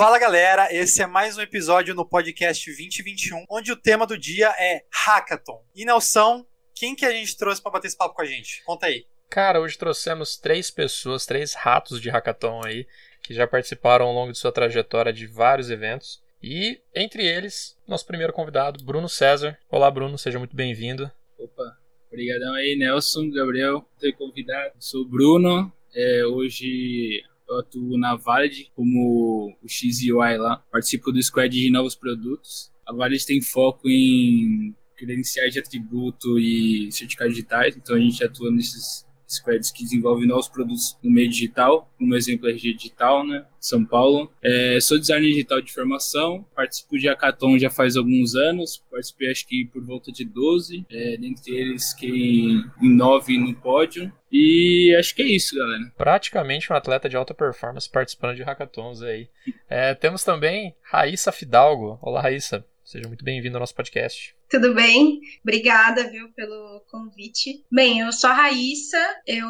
Fala galera, esse é mais um episódio no podcast 2021, onde o tema do dia é Hackathon. E Nelson, quem que a gente trouxe para bater esse papo com a gente? Conta aí. Cara, hoje trouxemos três pessoas, três ratos de hackathon aí, que já participaram ao longo de sua trajetória de vários eventos. E, entre eles, nosso primeiro convidado, Bruno César. Olá, Bruno, seja muito bem-vindo. Opa, obrigadão aí, Nelson, Gabriel, por ter convidado. Sou o Bruno, é, hoje eu atuo na Valid como o XUI lá, participo do squad de novos produtos. A Valid tem foco em credenciais de atributo e certificados digitais, então a gente atua nesses squads que desenvolvem novos produtos no meio digital, como exemplo RG Digital, né, São Paulo. É, sou designer digital de formação, participo de Hackathon já faz alguns anos, participei acho que por volta de 12, é, dentre eles quem em 9 no pódio. E acho que é isso, galera. Praticamente um atleta de alta performance participando de hackathons aí. É, temos também Raíssa Fidalgo. Olá, Raíssa. Seja muito bem-vindo ao nosso podcast. Tudo bem? Obrigada, viu, pelo convite. Bem, eu sou a Raíssa, eu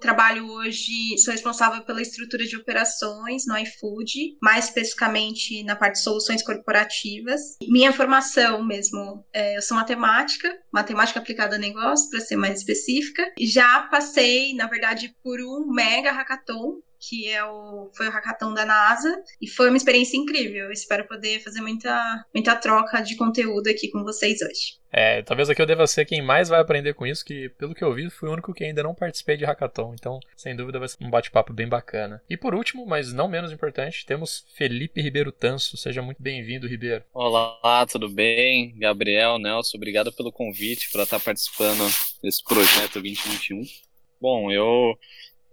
trabalho hoje, sou responsável pela estrutura de operações no iFood, mais especificamente na parte de soluções corporativas. Minha formação mesmo, é, eu sou matemática, matemática aplicada a negócio, para ser mais específica. Já passei, na verdade, por um mega hackathon que é o, foi o hackathon da NASA, e foi uma experiência incrível. Eu espero poder fazer muita, muita troca de conteúdo aqui com vocês hoje. É, talvez aqui eu deva ser quem mais vai aprender com isso, que pelo que eu vi, fui o único que ainda não participei de hackathon, então sem dúvida vai ser um bate-papo bem bacana. E por último, mas não menos importante, temos Felipe Ribeiro Tanso. Seja muito bem-vindo, Ribeiro. Olá, tudo bem? Gabriel, Nelson, obrigado pelo convite para estar participando desse projeto 2021. Bom, eu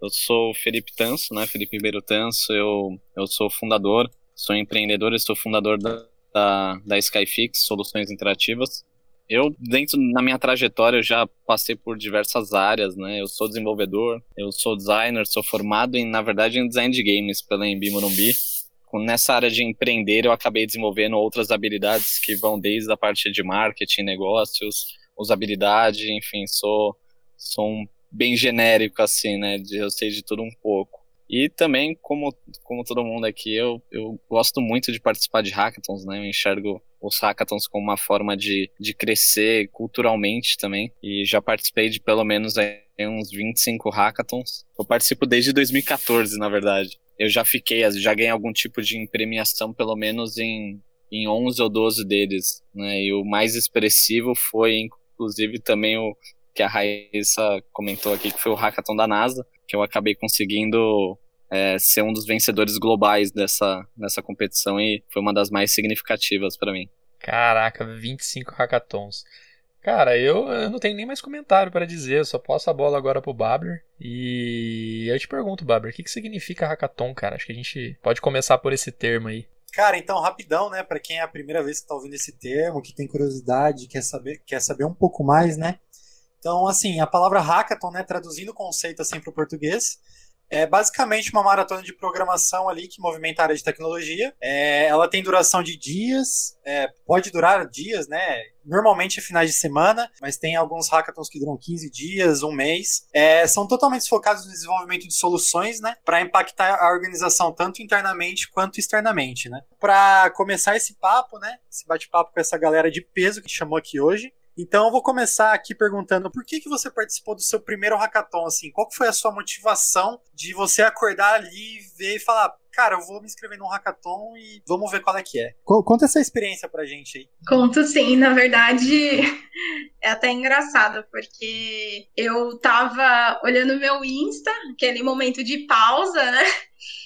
eu sou Felipe Tanso, né? Felipe Ribeiro Tanso. Eu, eu sou fundador, sou empreendedor e sou fundador da, da, da Skyfix, Soluções Interativas. Eu, dentro na minha trajetória, eu já passei por diversas áreas, né? Eu sou desenvolvedor, eu sou designer, sou formado em, na verdade, em design de games pela Embi Morumbi. Nessa área de empreender, eu acabei desenvolvendo outras habilidades que vão desde a parte de marketing, negócios, usabilidade, enfim, sou, sou um bem genérico, assim, né? De, eu sei de tudo um pouco. E também, como, como todo mundo aqui, eu, eu gosto muito de participar de hackathons, né? Eu enxergo os hackathons como uma forma de, de crescer culturalmente também. E já participei de pelo menos aí, uns 25 hackathons. Eu participo desde 2014, na verdade. Eu já fiquei, já ganhei algum tipo de premiação, pelo menos em, em 11 ou 12 deles, né? E o mais expressivo foi, inclusive, também o, que a Raíssa comentou aqui, que foi o hackathon da NASA, que eu acabei conseguindo é, ser um dos vencedores globais dessa, dessa competição e foi uma das mais significativas para mim. Caraca, 25 hackathons. Cara, eu, eu, não tenho nem mais comentário para dizer, eu só posso a bola agora pro Babler. E eu te pergunto, Babler, o que, que significa hackathon, cara? Acho que a gente pode começar por esse termo aí. Cara, então, rapidão, né? Para quem é a primeira vez que tá ouvindo esse termo, que tem curiosidade, quer saber, quer saber um pouco mais, né? Então, assim, a palavra hackathon, né, traduzindo o conceito assim para o português, é basicamente uma maratona de programação ali que movimenta a área de tecnologia. É, ela tem duração de dias, é, pode durar dias, né? Normalmente é finais de semana, mas tem alguns hackathons que duram 15 dias, um mês. É, são totalmente focados no desenvolvimento de soluções, né? Para impactar a organização tanto internamente quanto externamente, né? Para começar esse papo, né? Esse bate-papo com essa galera de peso que chamou aqui hoje. Então eu vou começar aqui perguntando por que, que você participou do seu primeiro hackathon, assim, qual foi a sua motivação de você acordar ali, ver e falar, cara, eu vou me inscrever num hackathon e vamos ver qual é que é. Conta essa experiência pra gente aí. Conto sim, na verdade é até engraçado, porque eu tava olhando meu Insta, aquele momento de pausa, né?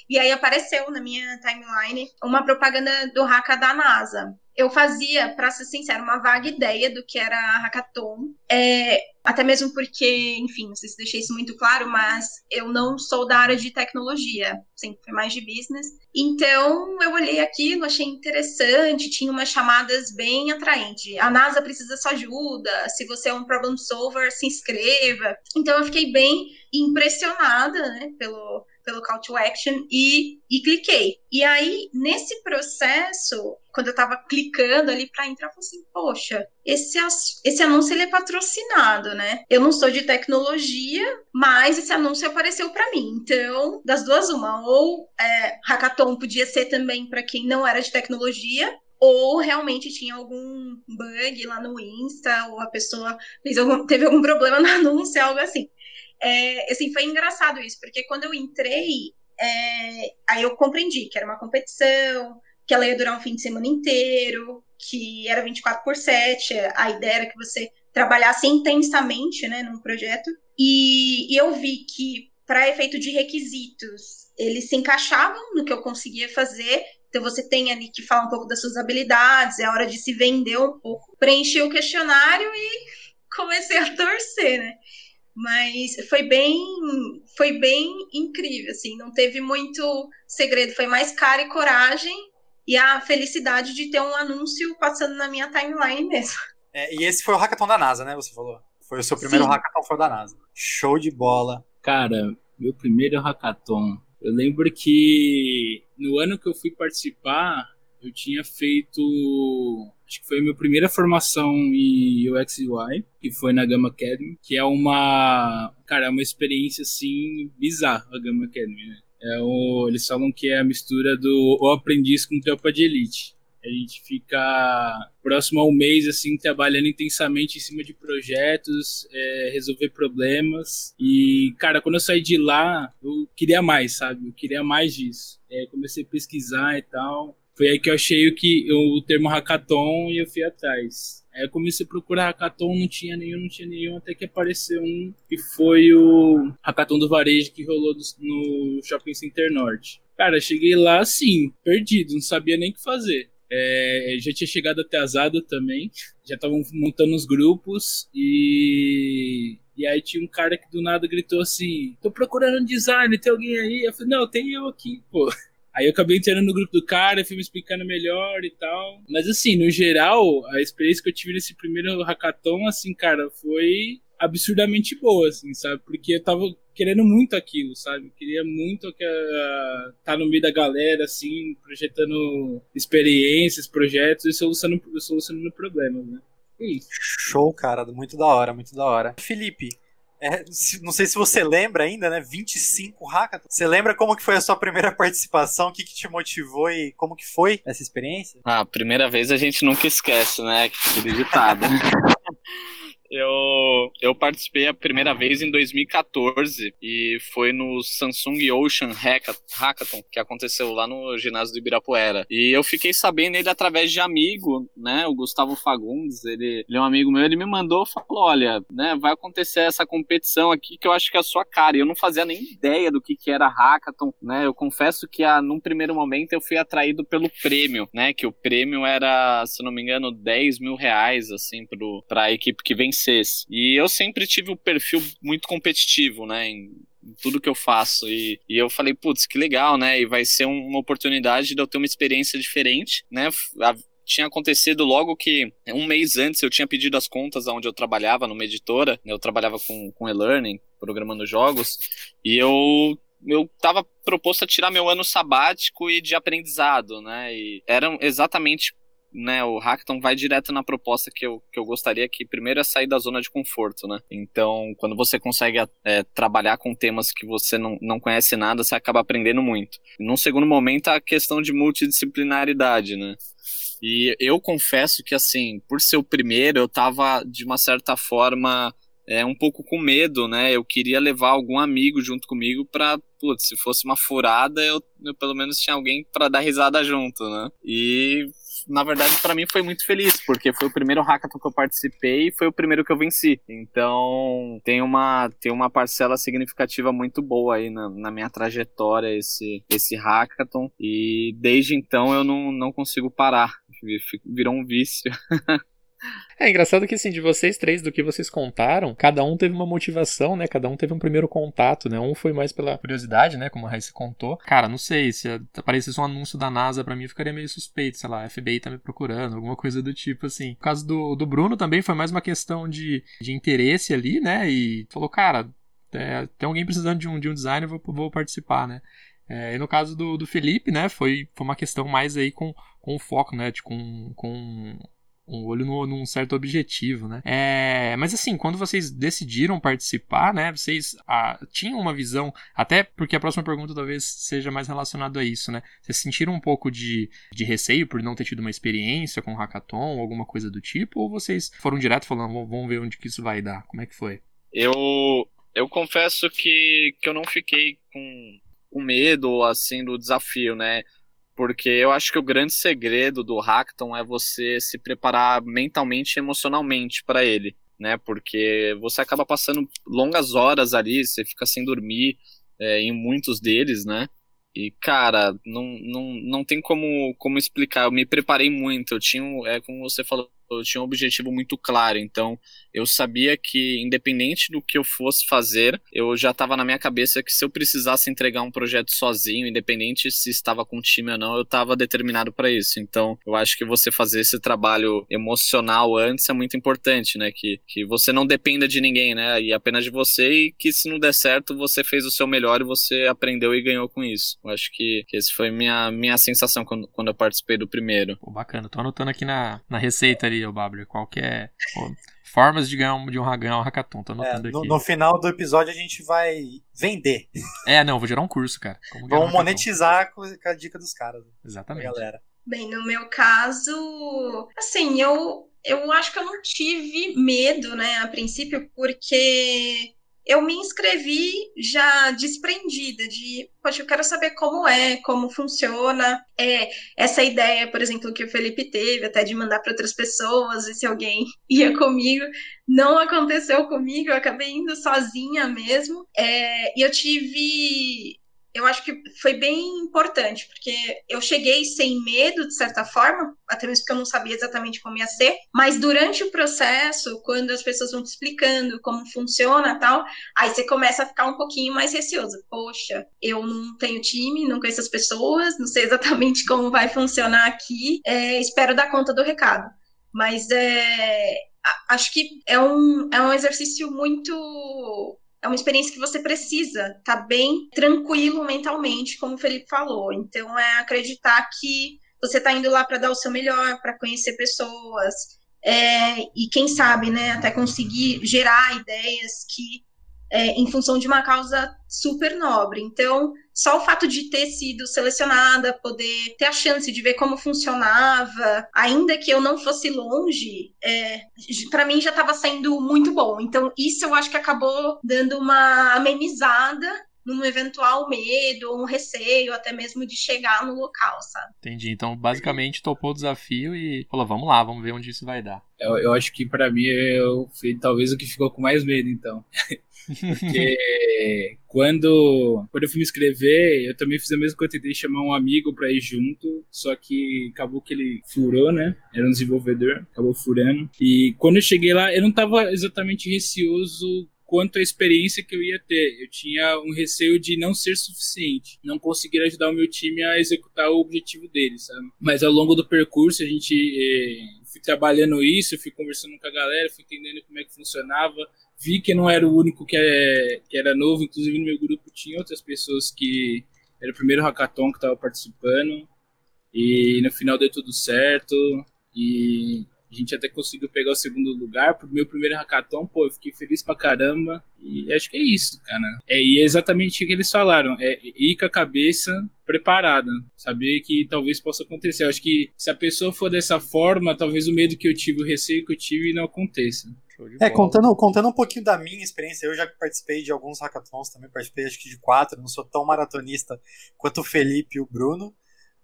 E aí apareceu na minha timeline uma propaganda do Hacka da NASA eu fazia, para ser sincero, uma vaga ideia do que era a hackathon. É, até mesmo porque, enfim, não sei se deixei isso muito claro, mas eu não sou da área de tecnologia, sempre fui mais de business. Então, eu olhei aquilo, achei interessante, tinha umas chamadas bem atraentes. A NASA precisa sua ajuda, se você é um problem solver, se inscreva. Então, eu fiquei bem impressionada, né, pelo, pelo call to action e, e cliquei. E aí, nesse processo, quando eu tava clicando ali para entrar, eu falei assim, poxa, esse, esse anúncio ele é patrocinado, né? Eu não sou de tecnologia, mas esse anúncio apareceu para mim. Então, das duas, uma. Ou é, hackathon podia ser também para quem não era de tecnologia, ou realmente tinha algum bug lá no Insta, ou a pessoa algum, teve algum problema no anúncio, algo assim. É, assim, foi engraçado isso, porque quando eu entrei, é, aí eu compreendi que era uma competição, que ela ia durar um fim de semana inteiro, que era 24 por 7, a ideia era que você trabalhasse intensamente né, num projeto. E, e eu vi que, para efeito de requisitos, eles se encaixavam no que eu conseguia fazer. Então, você tem ali que falar um pouco das suas habilidades, é hora de se vender um pouco. Preenchi o questionário e comecei a torcer, né? Mas foi bem, foi bem incrível, assim, não teve muito segredo, foi mais cara e coragem e a felicidade de ter um anúncio passando na minha timeline mesmo. É, e esse foi o hackathon da NASA, né? Você falou. Foi o seu primeiro Sim. hackathon foi da NASA. Show de bola. Cara, meu primeiro hackathon. Eu lembro que no ano que eu fui participar, eu tinha feito acho que foi a minha primeira formação em UX UI, que foi na Gama Academy, que é uma, cara, é uma experiência assim bizarra a Gama Academy, né? É o, eles falam que é a mistura do o aprendiz com tropa de elite. A gente fica próximo ao mês, assim, trabalhando intensamente em cima de projetos, é, resolver problemas. E, cara, quando eu saí de lá, eu queria mais, sabe? Eu queria mais disso. É, comecei a pesquisar e tal. Foi aí que eu achei o, que, o termo hackathon e eu fui atrás. Aí eu comecei a procurar hackathon, não tinha nenhum, não tinha nenhum, até que apareceu um que foi o hackathon do varejo que rolou no Shopping Center Norte. Cara, cheguei lá assim, perdido, não sabia nem o que fazer. É, já tinha chegado atrasado também, já estavam montando os grupos e e aí tinha um cara que do nada gritou assim: tô procurando design, tem alguém aí? Eu falei, não, tem eu aqui, pô. Aí eu acabei entrando no grupo do cara, fui me explicando melhor e tal. Mas assim, no geral, a experiência que eu tive nesse primeiro hackathon, assim, cara, foi absurdamente boa, assim, sabe? Porque eu tava querendo muito aquilo, sabe? Eu queria muito estar uh, tá no meio da galera, assim, projetando experiências, projetos e solucionando, solucionando problemas, né? É. Show, cara, muito da hora, muito da hora. Felipe, é, não sei se você lembra ainda, né? 25 hackathons. Você lembra como que foi a sua primeira participação? O que, que te motivou e como que foi essa experiência? Ah, primeira vez a gente nunca esquece, né? Aquele ditado. Eu, eu participei a primeira vez em 2014 e foi no Samsung Ocean Hackathon que aconteceu lá no ginásio do Ibirapuera. E eu fiquei sabendo ele através de amigo, né? O Gustavo Fagundes, ele, ele é um amigo meu, ele me mandou falou: olha, né, vai acontecer essa competição aqui que eu acho que é a sua cara. E eu não fazia nem ideia do que, que era hackathon, né? Eu confesso que a, num primeiro momento eu fui atraído pelo prêmio, né? Que o prêmio era, se não me engano, 10 mil reais, assim, pro, pra equipe que venceu vencesse. E eu sempre tive um perfil muito competitivo, né? Em, tudo que eu faço. E, e eu falei, putz, que legal, né? E vai ser uma oportunidade de eu ter uma experiência diferente, né? A, tinha acontecido logo que um mês antes eu tinha pedido as contas onde eu trabalhava, numa editora. Eu trabalhava com, com e-learning, programando jogos. E eu eu estava proposto a tirar meu ano sabático e de aprendizado, né? E eram exatamente né, o Hackathon vai direto na proposta que eu, que eu gostaria, que primeiro é sair da zona de conforto, né? Então, quando você consegue é, trabalhar com temas que você não, não conhece nada, você acaba aprendendo muito. Num segundo momento, a questão de multidisciplinaridade, né? E eu confesso que, assim, por ser o primeiro, eu tava, de uma certa forma, é, um pouco com medo, né? Eu queria levar algum amigo junto comigo pra, putz, se fosse uma furada, eu, eu pelo menos tinha alguém para dar risada junto, né? E na verdade, para mim foi muito feliz, porque foi o primeiro hackathon que eu participei e foi o primeiro que eu venci. Então, tem uma, tem uma parcela significativa muito boa aí na, na minha trajetória esse, esse hackathon. E desde então eu não, não consigo parar. Virou um vício. É engraçado que, assim, de vocês três, do que vocês contaram, cada um teve uma motivação, né? Cada um teve um primeiro contato, né? Um foi mais pela curiosidade, né? Como a Raíssa contou. Cara, não sei, se aparecesse um anúncio da NASA para mim, ficaria meio suspeito, sei lá, FBI tá me procurando, alguma coisa do tipo, assim. No caso do, do Bruno também foi mais uma questão de, de interesse ali, né? E falou, cara, é, tem alguém precisando de um, de um design, eu vou, vou participar, né? É, e no caso do, do Felipe, né, foi, foi uma questão mais aí com, com foco, né, de, com, com um olho no, num certo objetivo, né? É, mas assim, quando vocês decidiram participar, né? Vocês ah, tinham uma visão, até porque a próxima pergunta talvez seja mais relacionada a isso, né? Vocês sentiram um pouco de, de receio por não ter tido uma experiência com hackathon alguma coisa do tipo? Ou vocês foram direto falando, vamos ver onde que isso vai dar? Como é que foi? Eu, eu confesso que, que eu não fiquei com, com medo, assim, do desafio, né? Porque eu acho que o grande segredo do hackathon é você se preparar mentalmente e emocionalmente para ele, né? Porque você acaba passando longas horas ali, você fica sem dormir é, em muitos deles, né? E, cara, não, não, não tem como, como explicar. Eu me preparei muito. Eu tinha, é como você falou, eu tinha um objetivo muito claro. Então, eu sabia que, independente do que eu fosse fazer, eu já estava na minha cabeça que se eu precisasse entregar um projeto sozinho, independente se estava com time ou não, eu estava determinado para isso. Então, eu acho que você fazer esse trabalho emocional antes é muito importante, né? Que, que você não dependa de ninguém, né? E apenas de você e que se não der certo, você fez o seu melhor e você aprendeu e ganhou com isso. Eu acho que, que esse foi minha, minha sensação quando, quando eu participei do primeiro. Pô, bacana. Tô anotando aqui na, na receita ali o Babler, qualquer formas de ganhar um, de um, ganhar um hackathon, tô anotando é, no, aqui. No final do episódio a gente vai vender. É, não, vou gerar um curso, cara. Vamos um monetizar com, com, a dica dos caras. Exatamente. Galera. Bem, no meu caso, assim, eu, eu acho que eu não tive medo, né, a princípio, porque eu me inscrevi já desprendida de, poxa, eu quero saber como é, como funciona. É, essa ideia, por exemplo, que o Felipe teve, até de mandar para outras pessoas, e se alguém ia comigo, não aconteceu comigo, eu acabei indo sozinha mesmo. É, e eu tive eu acho que foi bem importante, porque eu cheguei sem medo, de certa forma, até mesmo porque eu não sabia exatamente como ia ser, mas durante o processo, quando as pessoas vão te explicando como funciona tal, aí você começa a ficar um pouquinho mais receoso. Poxa, eu não tenho time, não conheço as pessoas, não sei exatamente como vai funcionar aqui, é, espero dar conta do recado. Mas é, acho que é um, é um exercício muito é uma experiência que você precisa estar tá bem tranquilo mentalmente, como o Felipe falou. Então, é acreditar que você está indo lá para dar o seu melhor, para conhecer pessoas, é, e quem sabe, né, até conseguir gerar ideias que é, em função de uma causa super nobre. Então, só o fato de ter sido selecionada, poder ter a chance de ver como funcionava, ainda que eu não fosse longe, é, para mim já estava sendo muito bom. Então, isso eu acho que acabou dando uma amenizada num eventual medo, um receio, até mesmo de chegar no local, sabe? Entendi. Então, basicamente, topou o desafio e falou: vamos lá, vamos ver onde isso vai dar. Eu, eu acho que para mim eu fui talvez o que ficou com mais medo, então. Porque quando, quando eu fui me inscrever, eu também fiz a mesma coisa, tentei chamar um amigo pra ir junto, só que acabou que ele furou, né? Era um desenvolvedor, acabou furando. E quando eu cheguei lá, eu não tava exatamente receoso quanto à experiência que eu ia ter. Eu tinha um receio de não ser suficiente, não conseguir ajudar o meu time a executar o objetivo deles, sabe? Mas ao longo do percurso a gente eh, fui trabalhando isso, fui conversando com a galera, fui entendendo como é que funcionava, vi que não era o único que, é, que era novo, inclusive no meu grupo tinha outras pessoas que era o primeiro hackathon que estava participando e no final deu tudo certo e a gente até conseguiu pegar o segundo lugar pro meu primeiro hackathon, pô, eu fiquei feliz pra caramba. E acho que é isso, cara. É, e é exatamente o que eles falaram. É ir com a cabeça preparada. Saber que talvez possa acontecer. Eu acho que se a pessoa for dessa forma, talvez o medo que eu tive, o receio que eu tive não aconteça. É, contando, contando um pouquinho da minha experiência, eu já participei de alguns hackathons também, participei acho que de quatro, não sou tão maratonista quanto o Felipe e o Bruno.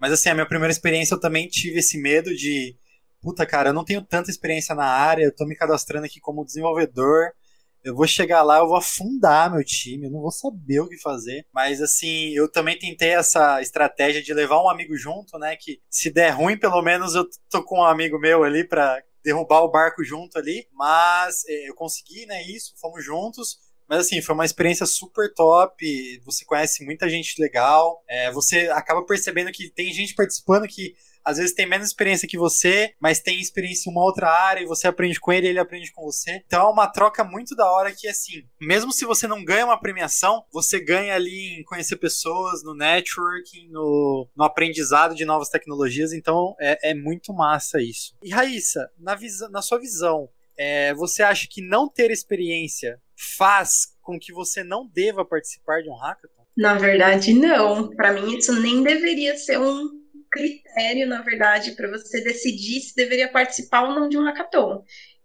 Mas assim, a minha primeira experiência eu também tive esse medo de puta, cara, eu não tenho tanta experiência na área, eu tô me cadastrando aqui como desenvolvedor. Eu vou chegar lá, eu vou afundar meu time, eu não vou saber o que fazer. Mas assim, eu também tentei essa estratégia de levar um amigo junto, né? Que se der ruim, pelo menos eu tô com um amigo meu ali pra derrubar o barco junto ali. Mas é, eu consegui, né? Isso, fomos juntos. Mas assim, foi uma experiência super top. Você conhece muita gente legal. É, você acaba percebendo que tem gente participando que às vezes tem menos experiência que você, mas tem experiência em uma outra área e você aprende com ele ele aprende com você. Então é uma troca muito da hora que, assim, mesmo se você não ganha uma premiação, você ganha ali em conhecer pessoas, no networking, no, no aprendizado de novas tecnologias. Então é, é muito massa isso. E Raíssa, na, visa, na sua visão, é, você acha que não ter experiência faz com que você não deva participar de um hackathon? Na verdade, não. Para mim, isso nem deveria ser um critério, na verdade, para você decidir se deveria participar ou não de um hackathon.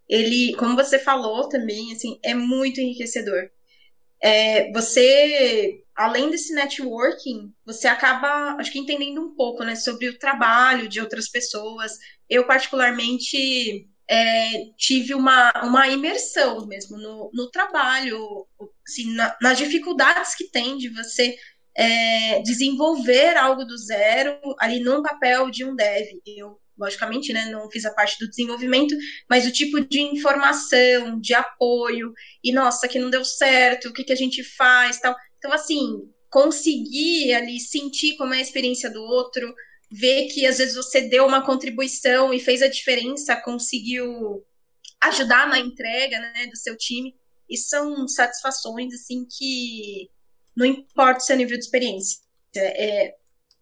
Ele, como você falou também, assim, é muito enriquecedor. É, você, além desse networking, você acaba, acho que entendendo um pouco, né, sobre o trabalho de outras pessoas. Eu particularmente é, tive uma, uma imersão mesmo no, no trabalho, assim, na, nas dificuldades que tem de você é, desenvolver algo do zero ali num papel de um dev. Eu, logicamente, né, não fiz a parte do desenvolvimento, mas o tipo de informação, de apoio, e nossa, que não deu certo, o que, que a gente faz, tal. Então, assim, conseguir ali sentir como é a experiência do outro, ver que às vezes você deu uma contribuição e fez a diferença, conseguiu ajudar na entrega né, do seu time. E são satisfações assim que não importa o seu nível de experiência. É,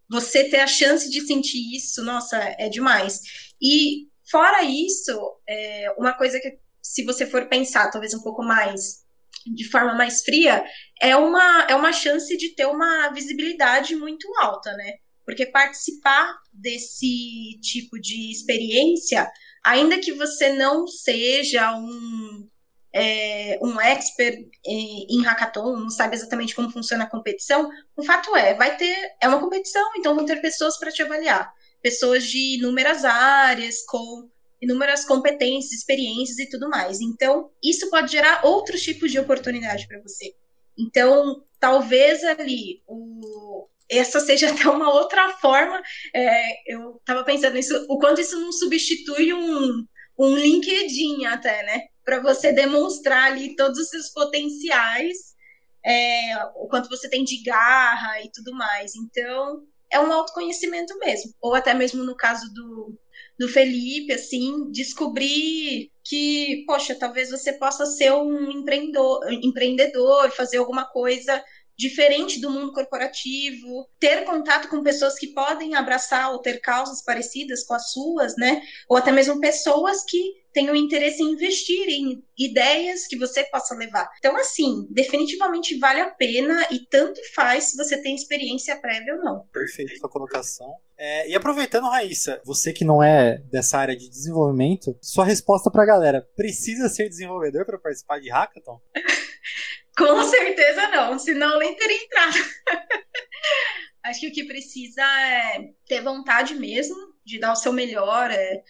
você ter a chance de sentir isso, nossa, é demais. E fora isso, é, uma coisa que se você for pensar, talvez um pouco mais de forma mais fria, é uma, é uma chance de ter uma visibilidade muito alta, né? Porque participar desse tipo de experiência, ainda que você não seja um é, um expert em, hackathon, não sabe exatamente como funciona a competição, o fato é, vai ter, é uma competição, então vão ter pessoas para te avaliar, pessoas de inúmeras áreas, com inúmeras competências, experiências e tudo mais. Então, isso pode gerar outros tipos de oportunidade para você. Então, talvez ali o, essa seja até uma outra forma. É, eu estava pensando nisso, o quanto isso não substitui um, um LinkedIn até, né? Para você demonstrar ali todos os seus potenciais, é, o quanto você tem de garra e tudo mais. Então, é um autoconhecimento mesmo. Ou até mesmo no caso do, do Felipe, assim, descobrir que, poxa, talvez você possa ser um empreendedor, empreendedor fazer alguma coisa diferente do mundo corporativo, ter contato com pessoas que podem abraçar ou ter causas parecidas com as suas, né? Ou até mesmo pessoas que tenham interesse em investir em ideias que você possa levar. Então, assim, definitivamente vale a pena e tanto faz se você tem experiência prévia ou não. Perfeito sua colocação. É, e aproveitando, Raíssa, você que não é dessa área de desenvolvimento, sua resposta para a galera: precisa ser desenvolvedor para participar de hackathon? Com certeza não, senão nem teria entrado. Acho que o que precisa é ter vontade mesmo de dar o seu melhor, é,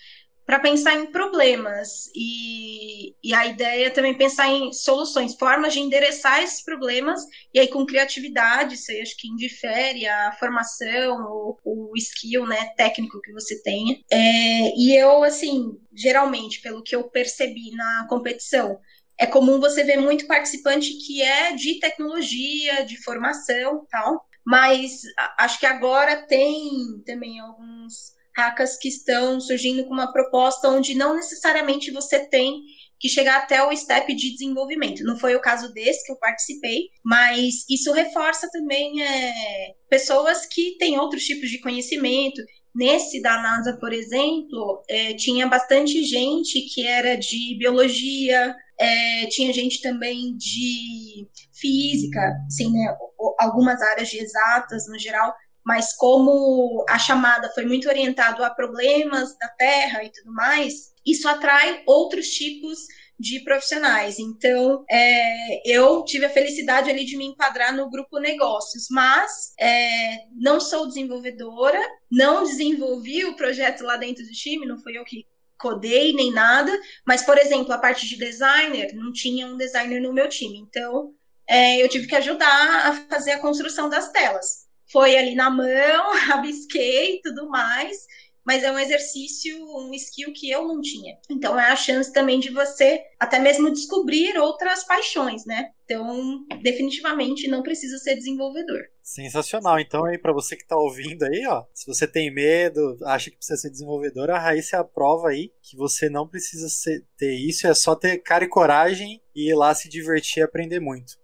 para pensar em problemas e, e a ideia é também pensar em soluções, formas de endereçar esses problemas e aí com criatividade, acho que indifere a formação, o, o skill, né, técnico que você tenha. É, e eu, assim, geralmente, pelo que eu percebi na competição, é comum você ver muito participante que é de tecnologia, de formação tal, mas acho que agora tem também alguns hackers que estão surgindo com uma proposta onde não necessariamente você tem que chegar até o step de desenvolvimento. Não foi o caso desse que eu participei, mas isso reforça também é, pessoas que têm outros tipos de conhecimento. Nesse da NASA, por exemplo, é, tinha bastante gente que era de biologia, é, tinha gente também de física, assim, né, algumas áreas de exatas no geral, mas como a chamada foi muito orientada a problemas da Terra e tudo mais, isso atrai outros tipos de profissionais. Então, é, eu tive a felicidade ali de me enquadrar no grupo negócios, mas é, não sou desenvolvedora, não desenvolvi o projeto lá dentro do time, não fui eu que codei nem nada, mas, por exemplo, a parte de designer, não tinha um designer no meu time. Então, é, eu tive que ajudar a fazer a construção das telas. Foi ali na mão, rabisquei tudo mais. Mas é um exercício, um skill que eu não tinha. Então é a chance também de você até mesmo descobrir outras paixões, né? Então, definitivamente não precisa ser desenvolvedor. Sensacional. Então, aí para você que está ouvindo aí, ó, se você tem medo, acha que precisa ser desenvolvedor, a Raíssa é a prova aí que você não precisa ser, ter isso, é só ter cara e coragem e ir lá se divertir e aprender muito.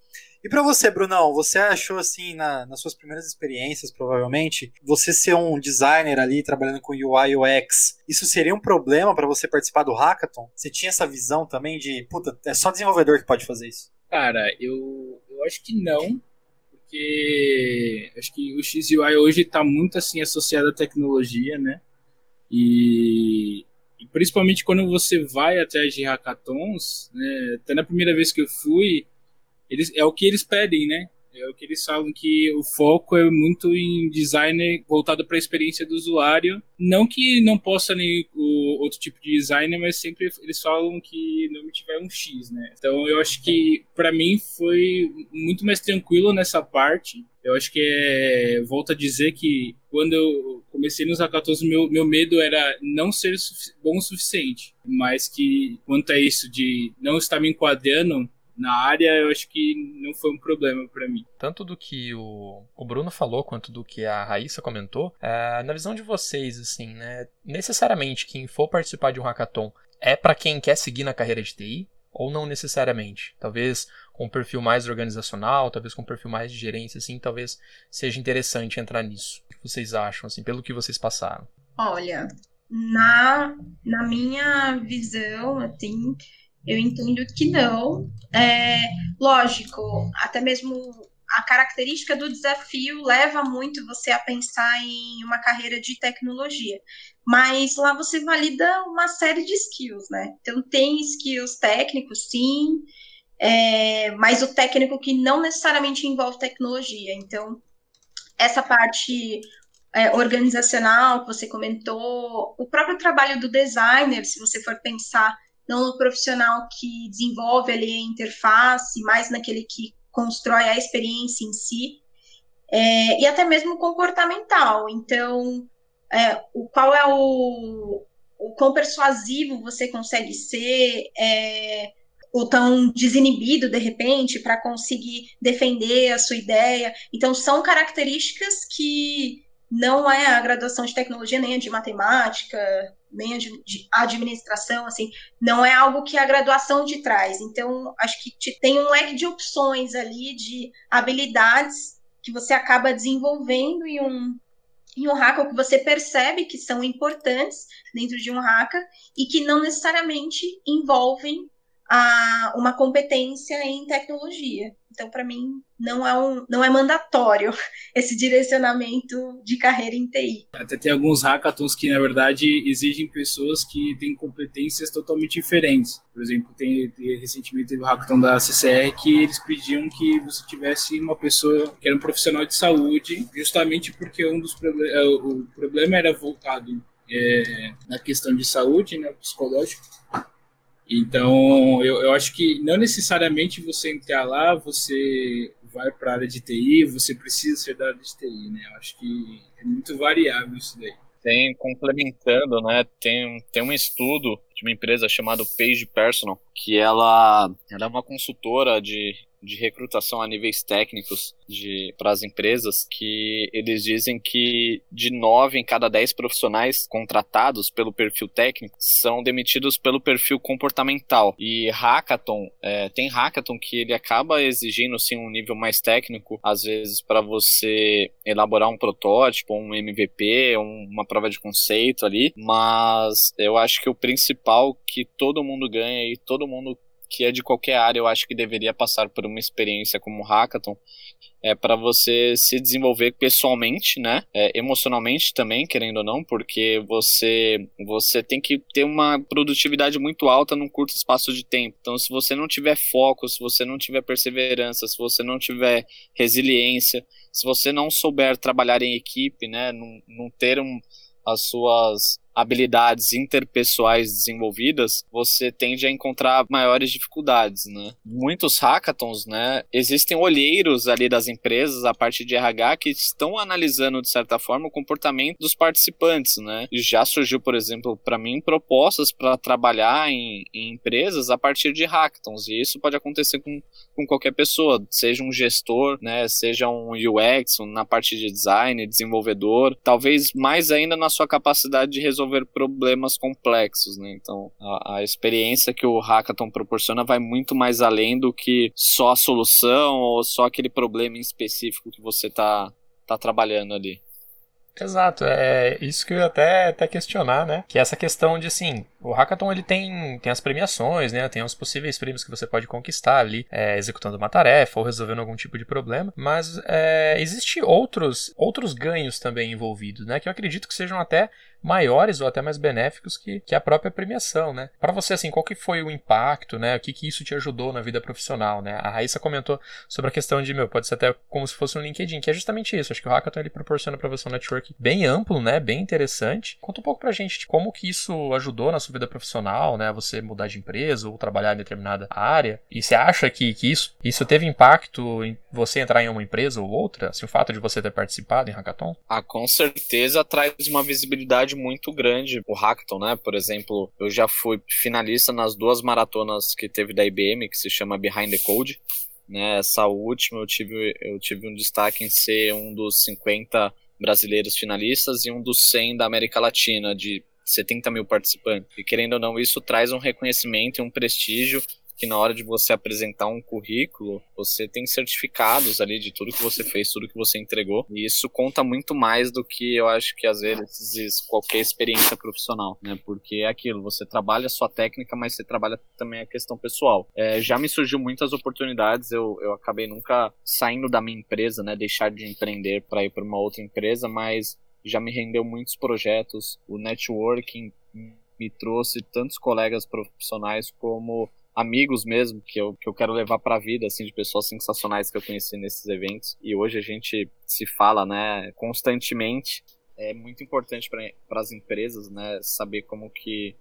E para você, Brunão, você achou assim, na, nas suas primeiras experiências, provavelmente, você ser um designer ali trabalhando com UI UX, isso seria um problema para você participar do hackathon? Você tinha essa visão também de, puta, é só desenvolvedor que pode fazer isso? Cara, eu, eu acho que não, porque acho que o XUI hoje está muito assim associado à tecnologia, né? E, e, principalmente quando você vai atrás de hackathons, né? Até na primeira vez que eu fui, eles, é o que eles pedem, né? É o que eles falam que o foco é muito em designer voltado para a experiência do usuário. Não que não possa nem o outro tipo de designer, mas sempre eles falam que não tiver um X, né? Então eu acho que para mim foi muito mais tranquilo nessa parte. Eu acho que é, volto a dizer que quando eu comecei nos hackathons, meu, meu medo era não ser bom o suficiente, mas que quanto a isso de não estar me enquadrando na área, eu acho que não foi um problema para mim. Tanto do que o, o Bruno falou, quanto do que a Raíssa comentou, é, na visão de vocês, assim, né, necessariamente quem for participar de um hackathon é para quem quer seguir na carreira de TI? Ou não necessariamente? Talvez com um perfil mais organizacional, talvez com um perfil mais de gerência, assim, talvez seja interessante entrar nisso. O que vocês acham, assim, pelo que vocês passaram? Olha, na, na minha visão, assim, eu entendo que não. É, lógico, até mesmo a característica do desafio leva muito você a pensar em uma carreira de tecnologia. Mas lá você valida uma série de skills, né? Então tem skills técnicos, sim, é, mas o técnico que não necessariamente envolve tecnologia. Então, essa parte é, organizacional que você comentou, o próprio trabalho do designer, se você for pensar não no profissional que desenvolve ali a interface, mais naquele que constrói a experiência em si, é, e até mesmo comportamental. Então, é, o, qual é o, o quão persuasivo você consegue ser, é, ou tão desinibido de repente para conseguir defender a sua ideia. Então, são características que não é a graduação de tecnologia nem a de matemática, de, de administração, assim, não é algo que a graduação te traz. Então, acho que te, tem um leque de opções ali, de habilidades que você acaba desenvolvendo em um, em um hacker que você percebe que são importantes dentro de um hacker e que não necessariamente envolvem a, uma competência em tecnologia. Então, para mim, não é, um, não é mandatório esse direcionamento de carreira em TI. Até tem alguns hackathons que, na verdade, exigem pessoas que têm competências totalmente diferentes. Por exemplo, tem, tem recentemente teve o hackathon da CCR que eles pediam que você tivesse uma pessoa que era um profissional de saúde, justamente porque um dos é, o problema era voltado é, na questão de saúde, né, psicológico, então, eu, eu acho que não necessariamente você entrar lá, você vai para a área de TI, você precisa ser da área de TI, né? Eu acho que é muito variável isso daí. Tem, complementando, né, tem, tem um estudo de uma empresa chamada Page Personal, que ela, ela é uma consultora de de recrutação a níveis técnicos para as empresas, que eles dizem que de 9 em cada 10 profissionais contratados pelo perfil técnico são demitidos pelo perfil comportamental. E hackathon, é, tem hackathon que ele acaba exigindo sim um nível mais técnico, às vezes para você elaborar um protótipo, um MVP, um, uma prova de conceito ali, mas eu acho que o principal que todo mundo ganha e todo mundo que é de qualquer área, eu acho que deveria passar por uma experiência como hackathon, é para você se desenvolver pessoalmente, né? É, emocionalmente também, querendo ou não, porque você você tem que ter uma produtividade muito alta num curto espaço de tempo. Então, se você não tiver foco, se você não tiver perseverança, se você não tiver resiliência, se você não souber trabalhar em equipe, né? Não, não ter um, as suas habilidades interpessoais desenvolvidas, você tende a encontrar maiores dificuldades, né? Muitos hackathons, né? Existem olheiros ali das empresas, a parte de RH, que estão analisando, de certa forma, o comportamento dos participantes, né? E já surgiu, por exemplo, para mim, propostas para trabalhar em, em, empresas a partir de hackathons, e isso pode acontecer com, com qualquer pessoa, seja um gestor, né? Seja um UX, na parte de design, desenvolvedor, talvez mais ainda na sua capacidade de resolver resolver problemas complexos, né? Então, a, a, experiência que o hackathon proporciona vai muito mais além do que só a solução ou só aquele problema em específico que você está tá trabalhando ali. Exato, é isso que eu ia até, até questionar, né? Que é essa questão de, assim, o Hackathon ele tem, tem as premiações, né? Tem os possíveis prêmios que você pode conquistar ali, é, executando uma tarefa ou resolvendo algum tipo de problema, mas é, existe outros, outros ganhos também envolvidos, né? Que eu acredito que sejam até maiores ou até mais benéficos que, que a própria premiação, né? Para você, assim, qual que foi o impacto, né? O que, que isso te ajudou na vida profissional, né? A Raíssa comentou sobre a questão de, meu, pode ser até como se fosse um LinkedIn, que é justamente isso. Acho que o Hackathon ele proporciona para você um network bem amplo, né? Bem interessante. Conta um pouco pra gente de como que isso ajudou na sua vida profissional, né? Você mudar de empresa ou trabalhar em determinada área. E você acha que, que isso, isso teve impacto em você entrar em uma empresa ou outra? Assim, o fato de você ter participado em Hackathon? Ah, com certeza traz uma visibilidade muito grande. O Hackathon, né? Por exemplo, eu já fui finalista nas duas maratonas que teve da IBM, que se chama Behind the Code. Né, essa última eu tive, eu tive um destaque em ser um dos 50 brasileiros finalistas e um dos 100 da América Latina, de 70 mil participantes. E querendo ou não, isso traz um reconhecimento e um prestígio que na hora de você apresentar um currículo, você tem certificados ali de tudo que você fez, tudo que você entregou. E isso conta muito mais do que eu acho que às vezes qualquer experiência profissional, né? Porque é aquilo, você trabalha a sua técnica, mas você trabalha também a questão pessoal. É, já me surgiu muitas oportunidades, eu, eu acabei nunca saindo da minha empresa, né? Deixar de empreender para ir para uma outra empresa, mas já me rendeu muitos projetos. O networking me trouxe tantos colegas profissionais como amigos mesmo que eu, que eu quero levar para a vida, assim, de pessoas sensacionais que eu conheci nesses eventos. E hoje a gente se fala, né, constantemente. É muito importante para as empresas, né, saber como que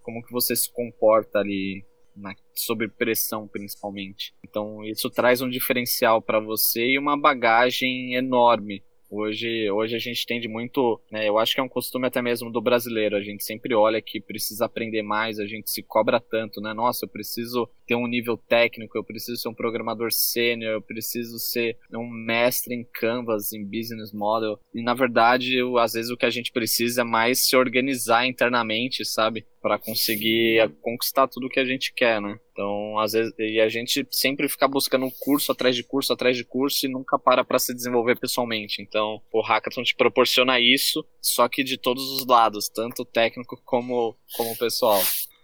como que você se comporta ali na, sob pressão, principalmente. Então isso traz um diferencial para você e uma bagagem enorme Hoje, hoje a gente tende muito, né, eu acho que é um costume até mesmo do brasileiro, a gente sempre olha que precisa aprender mais, a gente se cobra tanto, né? Nossa, eu preciso ter um nível técnico, eu preciso ser um programador sênior, eu preciso ser um mestre em Canvas, em Business Model. E na verdade, eu, às vezes o que a gente precisa é mais se organizar internamente, sabe? Para conseguir conquistar tudo que a gente quer, né? Então, às vezes, e a gente sempre fica buscando curso atrás de curso atrás de curso e nunca para para se desenvolver pessoalmente. Então, o hackathon te proporciona isso, só que de todos os lados, tanto técnico como como pessoal.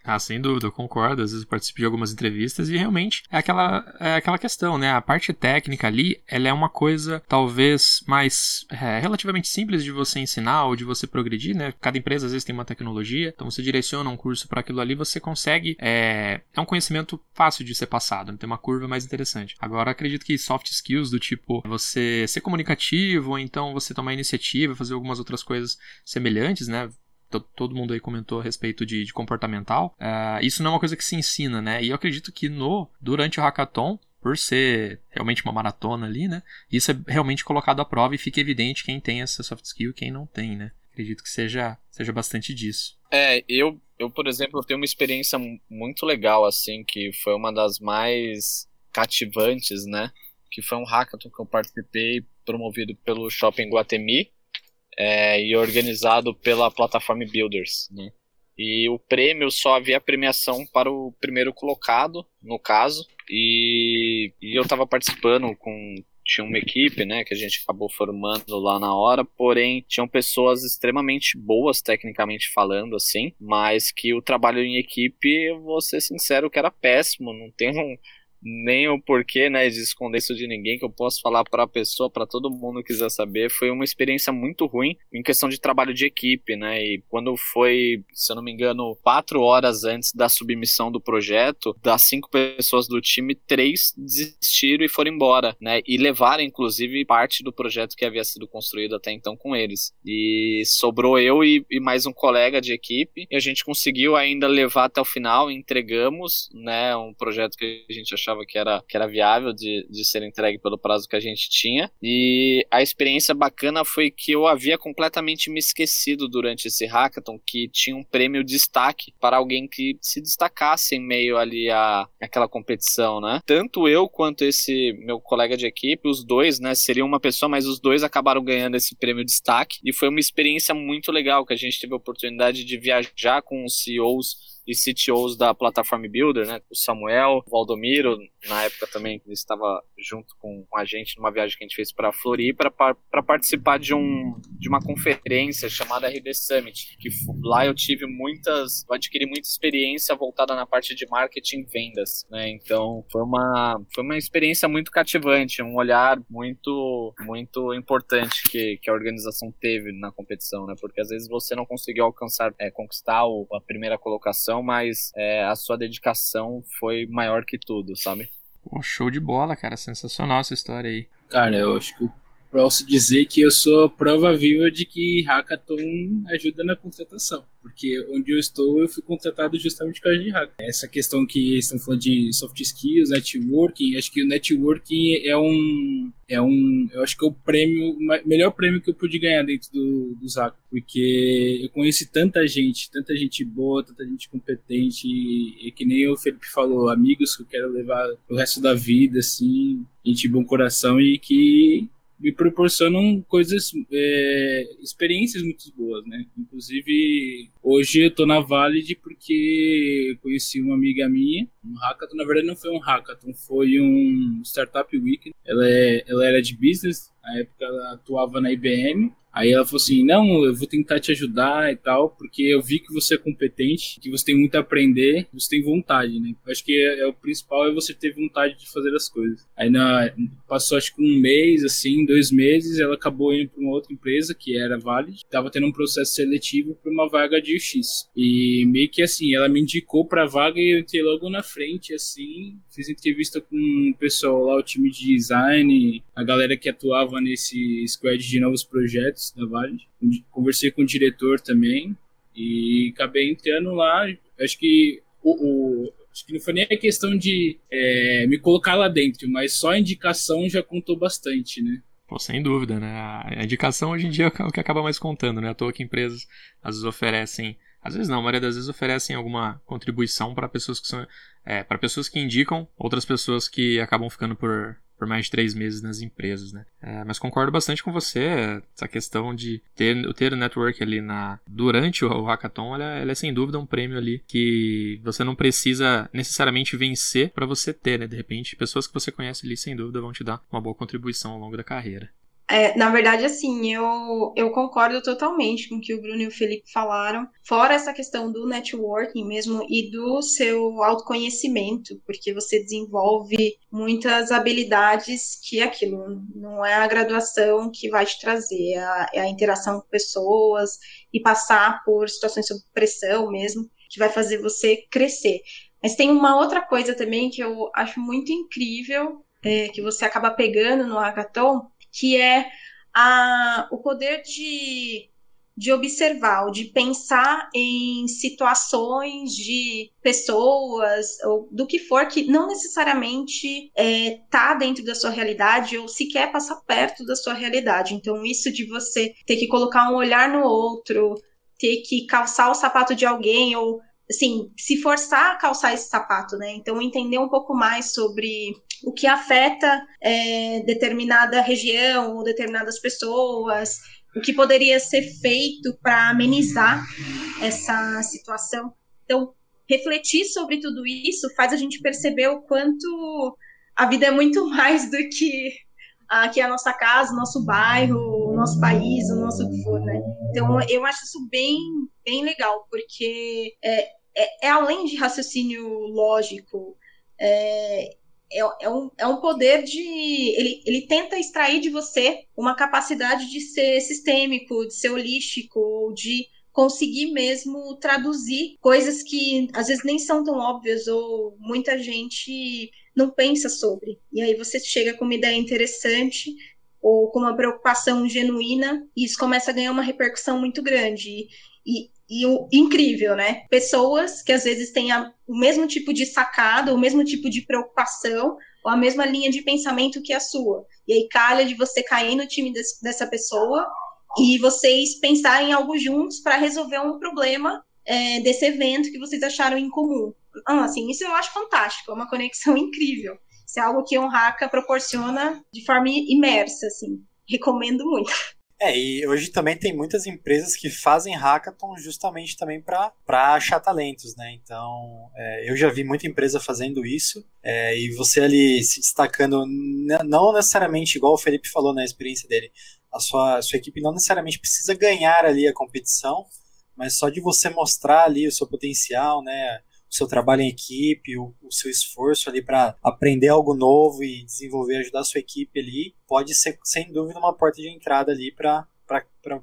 Ah, sem dúvida, eu concordo. Às vezes eu participo de algumas entrevistas e realmente é aquela, é aquela questão, né? A parte técnica ali, ela é uma coisa talvez mais é, relativamente simples de você ensinar ou de você progredir, né? Cada empresa às vezes tem uma tecnologia, então você direciona um curso para aquilo ali, você consegue. É, é um conhecimento fácil de ser passado, né? tem uma curva mais interessante. Agora, acredito que soft skills do tipo você ser comunicativo, ou então você tomar iniciativa, fazer algumas outras coisas semelhantes, né? Todo mundo aí comentou a respeito de, de comportamental, uh, isso não é uma coisa que se ensina, né? E eu acredito que no durante o hackathon, por ser realmente uma maratona ali, né? Isso é realmente colocado à prova e fica evidente quem tem essa soft skill e quem não tem, né? Acredito que seja, seja bastante disso. É, eu, eu, por exemplo, tenho uma experiência muito legal, assim, que foi uma das mais cativantes, né? Que foi um hackathon que eu participei, promovido pelo Shopping Guatemi, é, e organizado pela plataforma Builders. Né? E o prêmio só havia premiação para o primeiro colocado, no caso, e, e eu estava participando com tinha uma equipe, né, que a gente acabou formando lá na hora, porém tinham pessoas extremamente boas tecnicamente falando, assim, mas que o trabalho em equipe, vou ser sincero, que era péssimo, não tem um, nem o porquê, né, de esconder isso de ninguém, que eu posso falar para a pessoa, para todo mundo que quiser saber. Foi uma experiência muito ruim em questão de trabalho de equipe, né? E quando foi, se eu não me engano, quatro horas antes da submissão do projeto, das cinco pessoas do time, três desistiram e foram embora, né? E levaram, inclusive, parte do projeto que havia sido construído até então com eles. E sobrou eu e, e mais um colega de equipe, e a gente conseguiu ainda levar até o final, entregamos, né? Um projeto que a gente achava que era, que era viável de, de ser entregue pelo prazo que a gente tinha. E a experiência bacana foi que eu havia completamente me esquecido durante esse hackathon que tinha um prêmio destaque para alguém que se destacasse em meio ali a aquela competição, né? Tanto eu quanto esse meu colega de equipe, os dois, né, seriam uma pessoa, mas os dois acabaram ganhando esse prêmio destaque e foi uma experiência muito legal que a gente teve a oportunidade de viajar com os CEOs e CTOs da Plataforma Builder, né? O Samuel, o Valdomiro, na época também ele estava junto com, a gente numa viagem que a gente fez para Floripa para participar de, um, de uma conferência chamada RD Summit, que lá eu tive muitas, eu adquiri muita experiência voltada na parte de marketing e vendas, né? Então foi uma, foi uma experiência muito cativante, um olhar muito, muito importante que, que a organização teve na competição, né? Porque às vezes você não conseguiu alcançar, é, conquistar a primeira colocação mas é, a sua dedicação foi maior que tudo, sabe? Pô, show de bola, cara. Sensacional essa história aí. Cara, eu acho que posso dizer que eu sou prova viva de que hackathon ajuda na contratação, porque onde eu estou eu fui contratado justamente por causa de hackathon. Essa questão que estão falando de soft skills, networking, acho que o networking é um é um, eu acho que é o prêmio, o melhor prêmio que eu pude ganhar dentro do, do Zaco, porque eu conheci tanta gente, tanta gente boa, tanta gente competente, e, e que nem o Felipe falou, amigos que eu quero levar o resto da vida, assim, gente de bom coração e que me proporcionam coisas, é, experiências muito boas, né? Inclusive, hoje eu tô na Valid porque conheci uma amiga minha, um hackathon, na verdade não foi um hackathon, foi um Startup Week. Ela, é, ela era de business, na época ela atuava na IBM, Aí ela falou assim: não, eu vou tentar te ajudar e tal, porque eu vi que você é competente, que você tem muito a aprender, você tem vontade, né? Acho que é, é, o principal é você ter vontade de fazer as coisas. Aí na, passou acho que um mês, assim, dois meses, ela acabou indo para uma outra empresa que era Valid, tava tendo um processo seletivo para uma vaga de UX. E meio que assim, ela me indicou para a vaga e eu entrei logo na frente, assim, fiz entrevista com o pessoal lá, o time de design, a galera que atuava nesse squad de novos projetos da Vale. Conversei com o diretor também e acabei entrando lá. Acho que o, o acho que não foi nem a questão de é, me colocar lá dentro, mas só a indicação já contou bastante, né? Pô, sem dúvida, né? A indicação hoje em dia é o que acaba mais contando, né? À toa que empresas às vezes oferecem, às vezes não, a maioria das vezes oferecem alguma contribuição para pessoas que são, é, para pessoas que indicam outras pessoas que acabam ficando por por mais de três meses nas empresas, né? É, mas concordo bastante com você, essa questão de ter, ter o network ali na, durante o, hackathon, ela, ela, é sem dúvida um prêmio ali que você não precisa necessariamente vencer para você ter, né? De repente, pessoas que você conhece ali, sem dúvida, vão te dar uma boa contribuição ao longo da carreira. É, na verdade, assim, eu, eu concordo totalmente com o que o Bruno e o Felipe falaram. Fora essa questão do networking mesmo e do seu autoconhecimento, porque você desenvolve muitas habilidades que aquilo não é a graduação que vai te trazer, é a, é a interação com pessoas e passar por situações sob pressão mesmo, que vai fazer você crescer. Mas tem uma outra coisa também que eu acho muito incrível, é, que você acaba pegando no hackathon, que é a, o poder de, de observar, de pensar em situações de pessoas, ou do que for, que não necessariamente está é, tá dentro da sua realidade ou sequer passar perto da sua realidade. Então, isso de você ter que colocar um olhar no outro, ter que calçar o sapato de alguém ou assim, se forçar a calçar esse sapato, né? Então, entender um pouco mais sobre o que afeta é, determinada região ou determinadas pessoas, o que poderia ser feito para amenizar essa situação. Então, refletir sobre tudo isso faz a gente perceber o quanto a vida é muito mais do que aqui a nossa casa, o nosso bairro, o nosso país, o nosso que for, né? Então, eu acho isso bem, bem legal, porque é, é, é além de raciocínio lógico, é, é, é, um, é um poder de. Ele, ele tenta extrair de você uma capacidade de ser sistêmico, de ser holístico, de conseguir mesmo traduzir coisas que às vezes nem são tão óbvias ou muita gente não pensa sobre. E aí você chega com uma ideia interessante ou com uma preocupação genuína e isso começa a ganhar uma repercussão muito grande. E, e o incrível, né? Pessoas que às vezes têm a, o mesmo tipo de sacada, o mesmo tipo de preocupação, ou a mesma linha de pensamento que a sua. E aí calha de você cair no time dessa pessoa e vocês pensarem em algo juntos para resolver um problema é, desse evento que vocês acharam em comum. Ah, assim, isso eu acho fantástico, é uma conexão incrível. Isso é algo que o Haka proporciona de forma imersa, assim. Recomendo muito. É, e hoje também tem muitas empresas que fazem hackathon justamente também para achar talentos, né? Então, é, eu já vi muita empresa fazendo isso, é, e você ali se destacando, não necessariamente, igual o Felipe falou na experiência dele, a sua, a sua equipe não necessariamente precisa ganhar ali a competição, mas só de você mostrar ali o seu potencial, né? O seu trabalho em equipe, o, o seu esforço ali para aprender algo novo e desenvolver, ajudar a sua equipe ali, pode ser sem dúvida uma porta de entrada ali para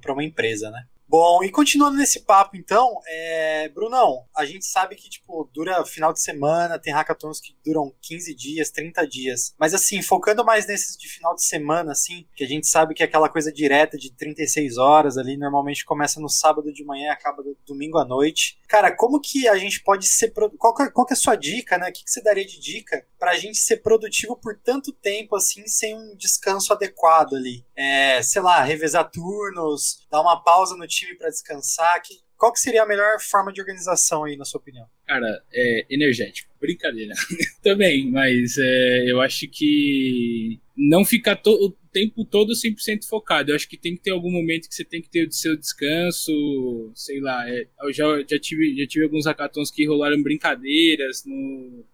uma empresa, né? Bom, e continuando nesse papo, então, é... Brunão, a gente sabe que, tipo, dura final de semana, tem hackathons que duram 15 dias, 30 dias. Mas, assim, focando mais nesses de final de semana, assim, que a gente sabe que é aquela coisa direta de 36 horas ali, normalmente começa no sábado de manhã e acaba domingo à noite. Cara, como que a gente pode ser. Qual, que, é, qual é a sua dica, né? O que, que você daria de dica pra gente ser produtivo por tanto tempo, assim, sem um descanso adequado ali? É, sei lá, revezar turnos, dar uma pausa no time para descansar? Que, qual que seria a melhor forma de organização aí, na sua opinião? Cara, é energético. Brincadeira. Também, mas é, eu acho que não ficar o tempo todo 100% focado. Eu acho que tem que ter algum momento que você tem que ter o seu descanso, sei lá. É, eu já, já, tive, já tive alguns hackathons que rolaram brincadeiras no,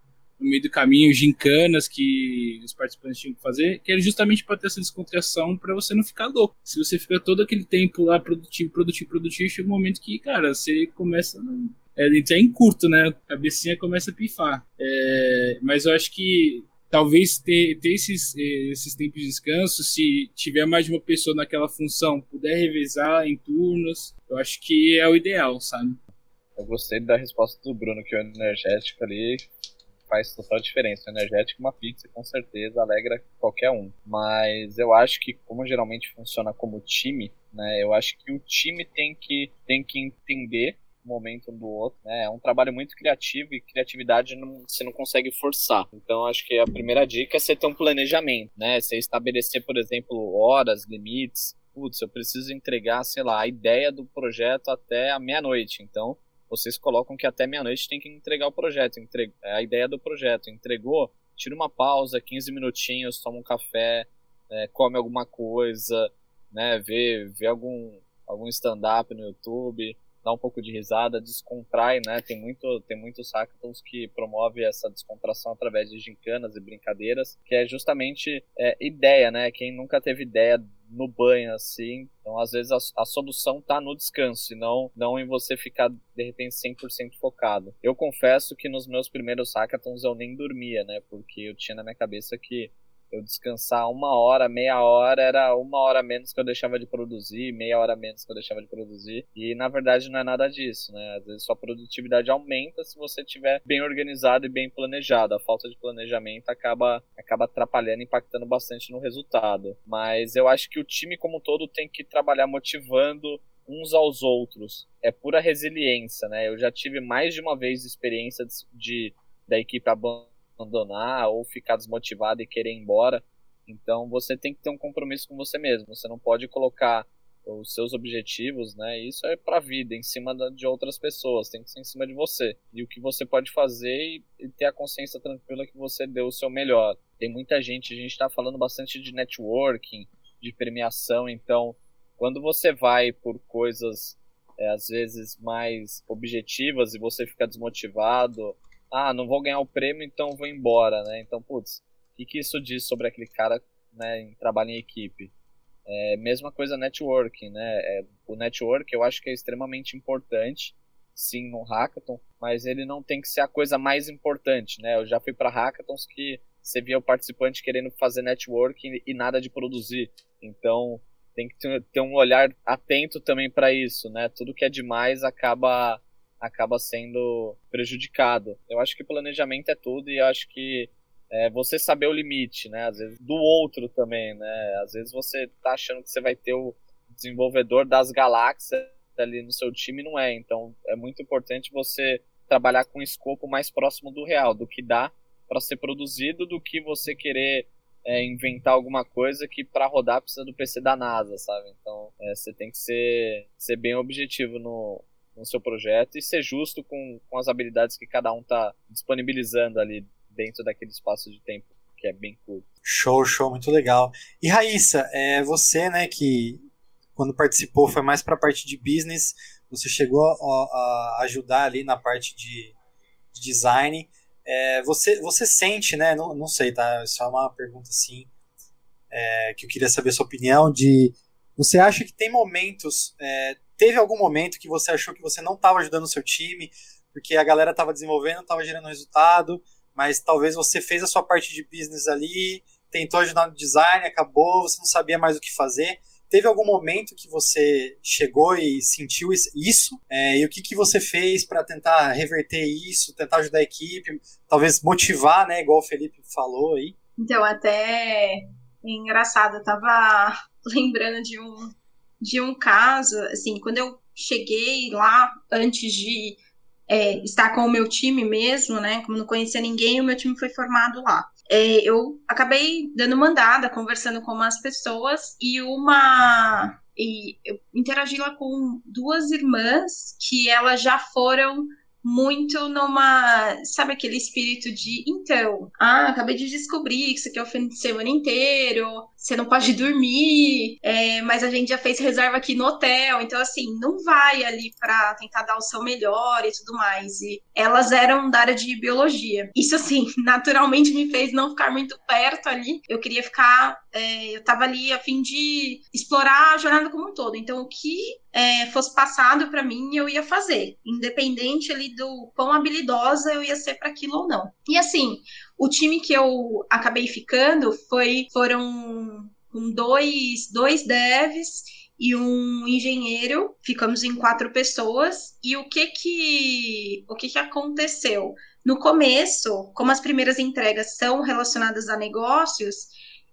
no meio do caminho, gincanas que os participantes tinham que fazer, que era justamente para ter essa descontração para você não ficar louco. Se você fica todo aquele tempo lá produtivo, produtivo, produtivo, chega um momento que, cara, você começa a é, entrar em curto, né? A cabecinha começa a pifar. É, mas eu acho que talvez ter, ter esses, esses tempos de descanso, se tiver mais de uma pessoa naquela função, puder revezar em turnos, eu acho que é o ideal, sabe? Eu gostei da resposta do Bruno, que o energético ali faz total diferença. O energético, uma pizza, com certeza, alegra qualquer um. Mas eu acho que, como geralmente funciona como time, né, eu acho que o time tem que, tem que entender o momento um do outro, né? É um trabalho muito criativo e criatividade não, você não consegue forçar. Então, acho que a primeira dica é você ter um planejamento, né? Você estabelecer, por exemplo, horas, limites. Putz, eu preciso entregar, sei lá, a ideia do projeto até a meia-noite. Então, vocês colocam que até meia-noite tem que entregar o projeto, entre... É a ideia do projeto. Entregou, tira uma pausa, 15 minutinhos, toma um café, é, come alguma coisa, né, vê, vê algum, algum stand-up no YouTube, dá um pouco de risada, descontrai, né? Tem muito, tem muitos hackathons que promovem essa descontração através de gincanas e brincadeiras, que é justamente é, ideia, né? Quem nunca teve ideia no banho assim, então às vezes a, a solução tá no descanso, e não, não em você ficar de repente 100% focado. Eu confesso que nos meus primeiros hackathons eu nem dormia, né? Porque eu tinha na minha cabeça que eu descansar uma hora, meia hora, era uma hora menos que eu deixava de produzir, meia hora menos que eu deixava de produzir. E na verdade não é nada disso, né? Às vezes sua produtividade aumenta se você estiver bem organizado e bem planejado. A falta de planejamento acaba, acaba atrapalhando, impactando bastante no resultado. Mas eu acho que o time como um todo tem que trabalhar motivando uns aos outros. É pura resiliência, né? Eu já tive mais de uma vez experiência de, de da equipe abandonar abandonar ou ficar desmotivado e querer ir embora. Então você tem que ter um compromisso com você mesmo. Você não pode colocar os seus objetivos, né? Isso é para a vida, em cima de outras pessoas, tem que ser em cima de você. E o que você pode fazer e, ter a consciência tranquila que você deu o seu melhor. Tem muita gente, a gente está falando bastante de networking, de premiação, então quando você vai por coisas é, às vezes mais objetivas e você fica desmotivado ah, não vou ganhar o prêmio, então vou embora, né? Então, putz, o que, que isso diz sobre aquele cara né, em trabalho em equipe? É, mesma coisa networking, né? É, o network eu acho que é extremamente importante, sim, no hackathon, mas ele não tem que ser a coisa mais importante, né? Eu já fui para hackathons que você via o participante querendo fazer networking e nada de produzir. Então, tem que ter um olhar atento também para isso, né? Tudo que é demais acaba acaba sendo prejudicado. Eu acho que planejamento é tudo e acho que é, você saber o limite, né? Às vezes do outro também, né? Às vezes você tá achando que você vai ter o desenvolvedor das galáxias ali no seu time, não é. Então é muito importante você trabalhar com um escopo mais próximo do real, do que dá para ser produzido, do que você querer é, inventar alguma coisa que para rodar precisa do PC da NASA, sabe? Então é, você tem que ser, ser bem objetivo no, no seu projeto e ser justo com, com as habilidades que cada um está disponibilizando ali dentro daquele espaço de tempo que é bem curto. Show, show, muito legal. E Raíssa, é você, né, que quando participou foi mais para a parte de business, você chegou a, a, ajudar ali na parte de, de design. É, você, você sente, né, não, não sei, tá, só uma pergunta assim, é, que eu queria saber sua opinião, de você acha que tem momentos, é, teve algum momento que você achou que você não estava ajudando o seu time, porque a galera estava desenvolvendo, estava gerando resultado, mas talvez você fez a sua parte de business ali, tentou ajudar no design, acabou, você não sabia mais o que fazer. Teve algum momento que você chegou e sentiu isso? É, e o que, que você fez para tentar reverter isso, tentar ajudar a equipe, talvez motivar, né, igual o Felipe falou aí? Então, até engraçado, eu tava lembrando de um, de um caso, assim, quando eu cheguei lá antes de é, estar com o meu time mesmo, né? Como não conhecia ninguém, o meu time foi formado lá. É, eu acabei dando mandada, conversando com umas pessoas e uma. E eu interagi lá com duas irmãs que elas já foram muito numa, sabe aquele espírito de, então, ah, acabei de descobrir que você quer o fim de semana inteiro, você não pode dormir, é, mas a gente já fez reserva aqui no hotel, então assim, não vai ali para tentar dar o seu melhor e tudo mais. E elas eram da área de biologia. Isso assim, naturalmente me fez não ficar muito perto ali. Eu queria ficar, é, eu tava ali a fim de explorar a jornada como um todo. Então, o que é, fosse passado para mim, eu ia fazer, independente ali do quão habilidosa eu ia ser para aquilo ou não. E assim, o time que eu acabei ficando foi foram com dois, dois devs e um engenheiro, ficamos em quatro pessoas. E o que que o que que aconteceu? No começo, como as primeiras entregas são relacionadas a negócios,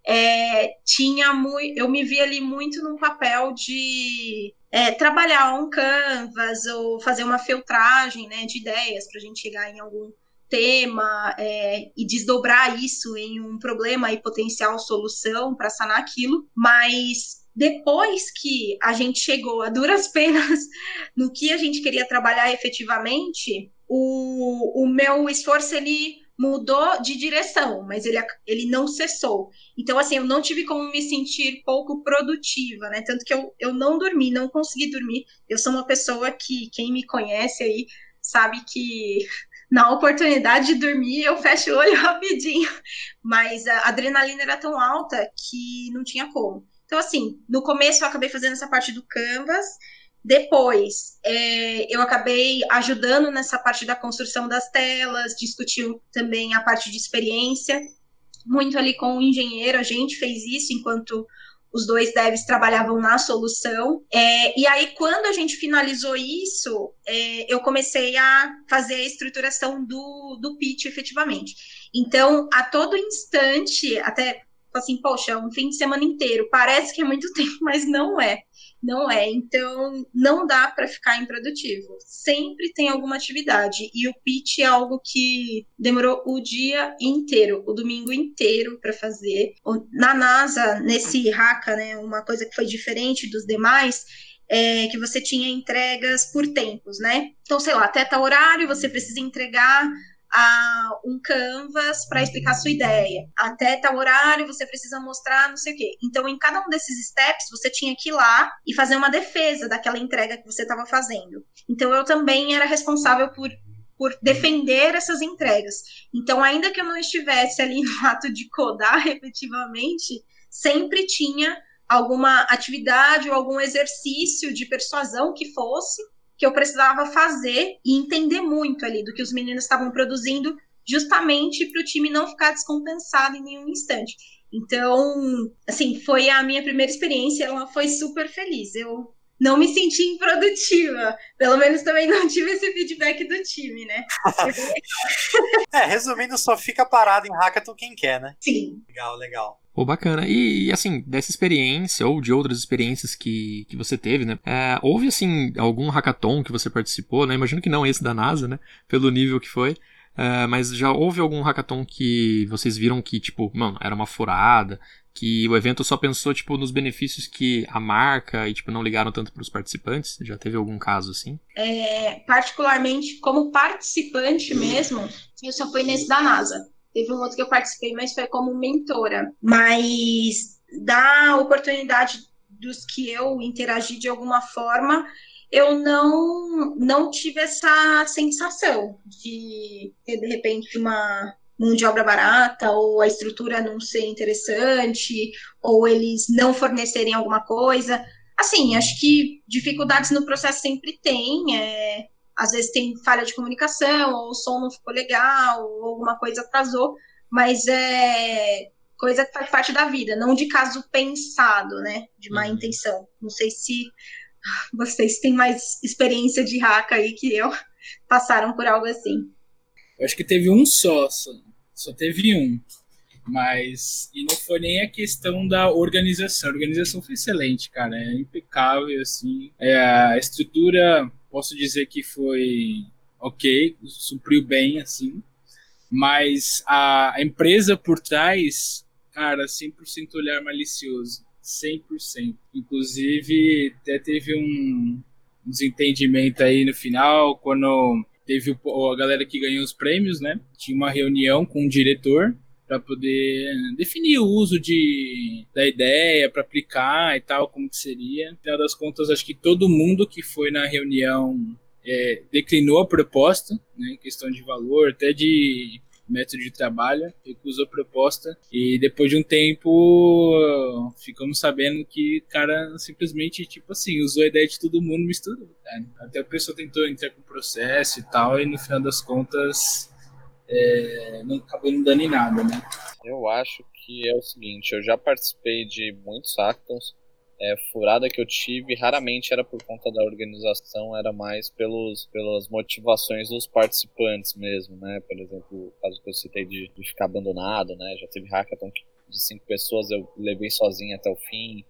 é, tinha muito, eu me vi ali muito num papel de é, trabalhar um canvas ou fazer uma filtragem né, de ideias para a gente chegar em algum tema é, e desdobrar isso em um problema e potencial solução para sanar aquilo, mas depois que a gente chegou a duras penas no que a gente queria trabalhar efetivamente, o, o meu esforço ele mudou de direção, mas ele, ele não cessou. Então, assim, eu não tive como me sentir pouco produtiva, né? Tanto que eu, eu não dormi, não consegui dormir. Eu sou uma pessoa que, quem me conhece aí, sabe que na oportunidade de dormir eu fecho o olho rapidinho. Mas a adrenalina era tão alta que não tinha como. Então, assim, no começo eu acabei fazendo essa parte do Canvas, depois, é, eu acabei ajudando nessa parte da construção das telas, discutiu também a parte de experiência, muito ali com o engenheiro, a gente fez isso enquanto os dois devs trabalhavam na solução. É, e aí, quando a gente finalizou isso, é, eu comecei a fazer a estruturação do, do pitch efetivamente. Então, a todo instante, até assim, poxa, um fim de semana inteiro, parece que é muito tempo, mas não é. Não é. Então, não dá para ficar improdutivo. Sempre tem alguma atividade. E o pitch é algo que demorou o dia inteiro, o domingo inteiro para fazer. Na NASA, nesse Haka, né, uma coisa que foi diferente dos demais é que você tinha entregas por tempos, né? Então, sei lá, até tal horário você precisa entregar a um canvas para explicar sua ideia. Até tal horário você precisa mostrar não sei o quê. Então, em cada um desses steps, você tinha que ir lá e fazer uma defesa daquela entrega que você estava fazendo. Então, eu também era responsável por por defender essas entregas. Então, ainda que eu não estivesse ali no ato de codar efetivamente, sempre tinha alguma atividade ou algum exercício de persuasão que fosse que eu precisava fazer e entender muito ali do que os meninos estavam produzindo, justamente para o time não ficar descompensado em nenhum instante. Então, assim, foi a minha primeira experiência, ela foi super feliz. Eu não me senti improdutiva. Pelo menos também não tive esse feedback do time, né? é, resumindo, só fica parado em hackathon quem quer, né? Sim. Legal, legal. Pô, bacana. E, assim, dessa experiência ou de outras experiências que, que você teve, né? É, houve, assim, algum hackathon que você participou, né? Imagino que não esse da NASA, né? Pelo nível que foi. É, mas já houve algum hackathon que vocês viram que, tipo, mano, era uma furada, que o evento só pensou, tipo, nos benefícios que a marca e, tipo, não ligaram tanto para os participantes? Já teve algum caso assim? É, particularmente, como participante mesmo, eu só fui nesse da NASA. Teve um outro que eu participei, mas foi como mentora. Mas da oportunidade dos que eu interagi de alguma forma, eu não não tive essa sensação de ter de repente uma mão de obra barata, ou a estrutura não ser interessante, ou eles não fornecerem alguma coisa. Assim, acho que dificuldades no processo sempre tem. É, às vezes tem falha de comunicação, ou o som não ficou legal, ou alguma coisa atrasou, mas é coisa que faz parte da vida, não de caso pensado, né? De má uhum. intenção. Não sei se vocês têm mais experiência de hack aí que eu, passaram por algo assim. Eu acho que teve um só, só, só teve um. Mas. E não foi nem a questão da organização. A organização foi excelente, cara. É impecável, assim. É, a estrutura, posso dizer que foi ok, supriu bem, assim. Mas a, empresa por trás, cara, 100% olhar malicioso. 100%. Inclusive, até teve um desentendimento aí no final, quando teve a galera que ganhou os prêmios, né? Tinha uma reunião com o diretor para poder definir o uso de, da ideia, para aplicar e tal, como que seria. No final das contas, acho que todo mundo que foi na reunião é, declinou a proposta, né, questão de valor, até de método de trabalho, recusou a proposta e depois de um tempo ficamos sabendo que o cara simplesmente, tipo assim, usou a ideia de todo mundo misturou, cara. Até a pessoa tentou entrar com o processo e tal e no final das contas é, não acabou não dando em nada, né? Eu acho que é o seguinte, eu já participei de muitos hackathons é, furada que eu tive raramente era por conta da organização, era mais pelos, pelas motivações dos participantes mesmo, né? Por exemplo, o caso que eu citei de, de ficar abandonado, né? Já teve hackathon de cinco pessoas, eu levei sozinho até o fim,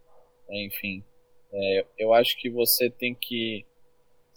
né? enfim. É, eu acho que você tem que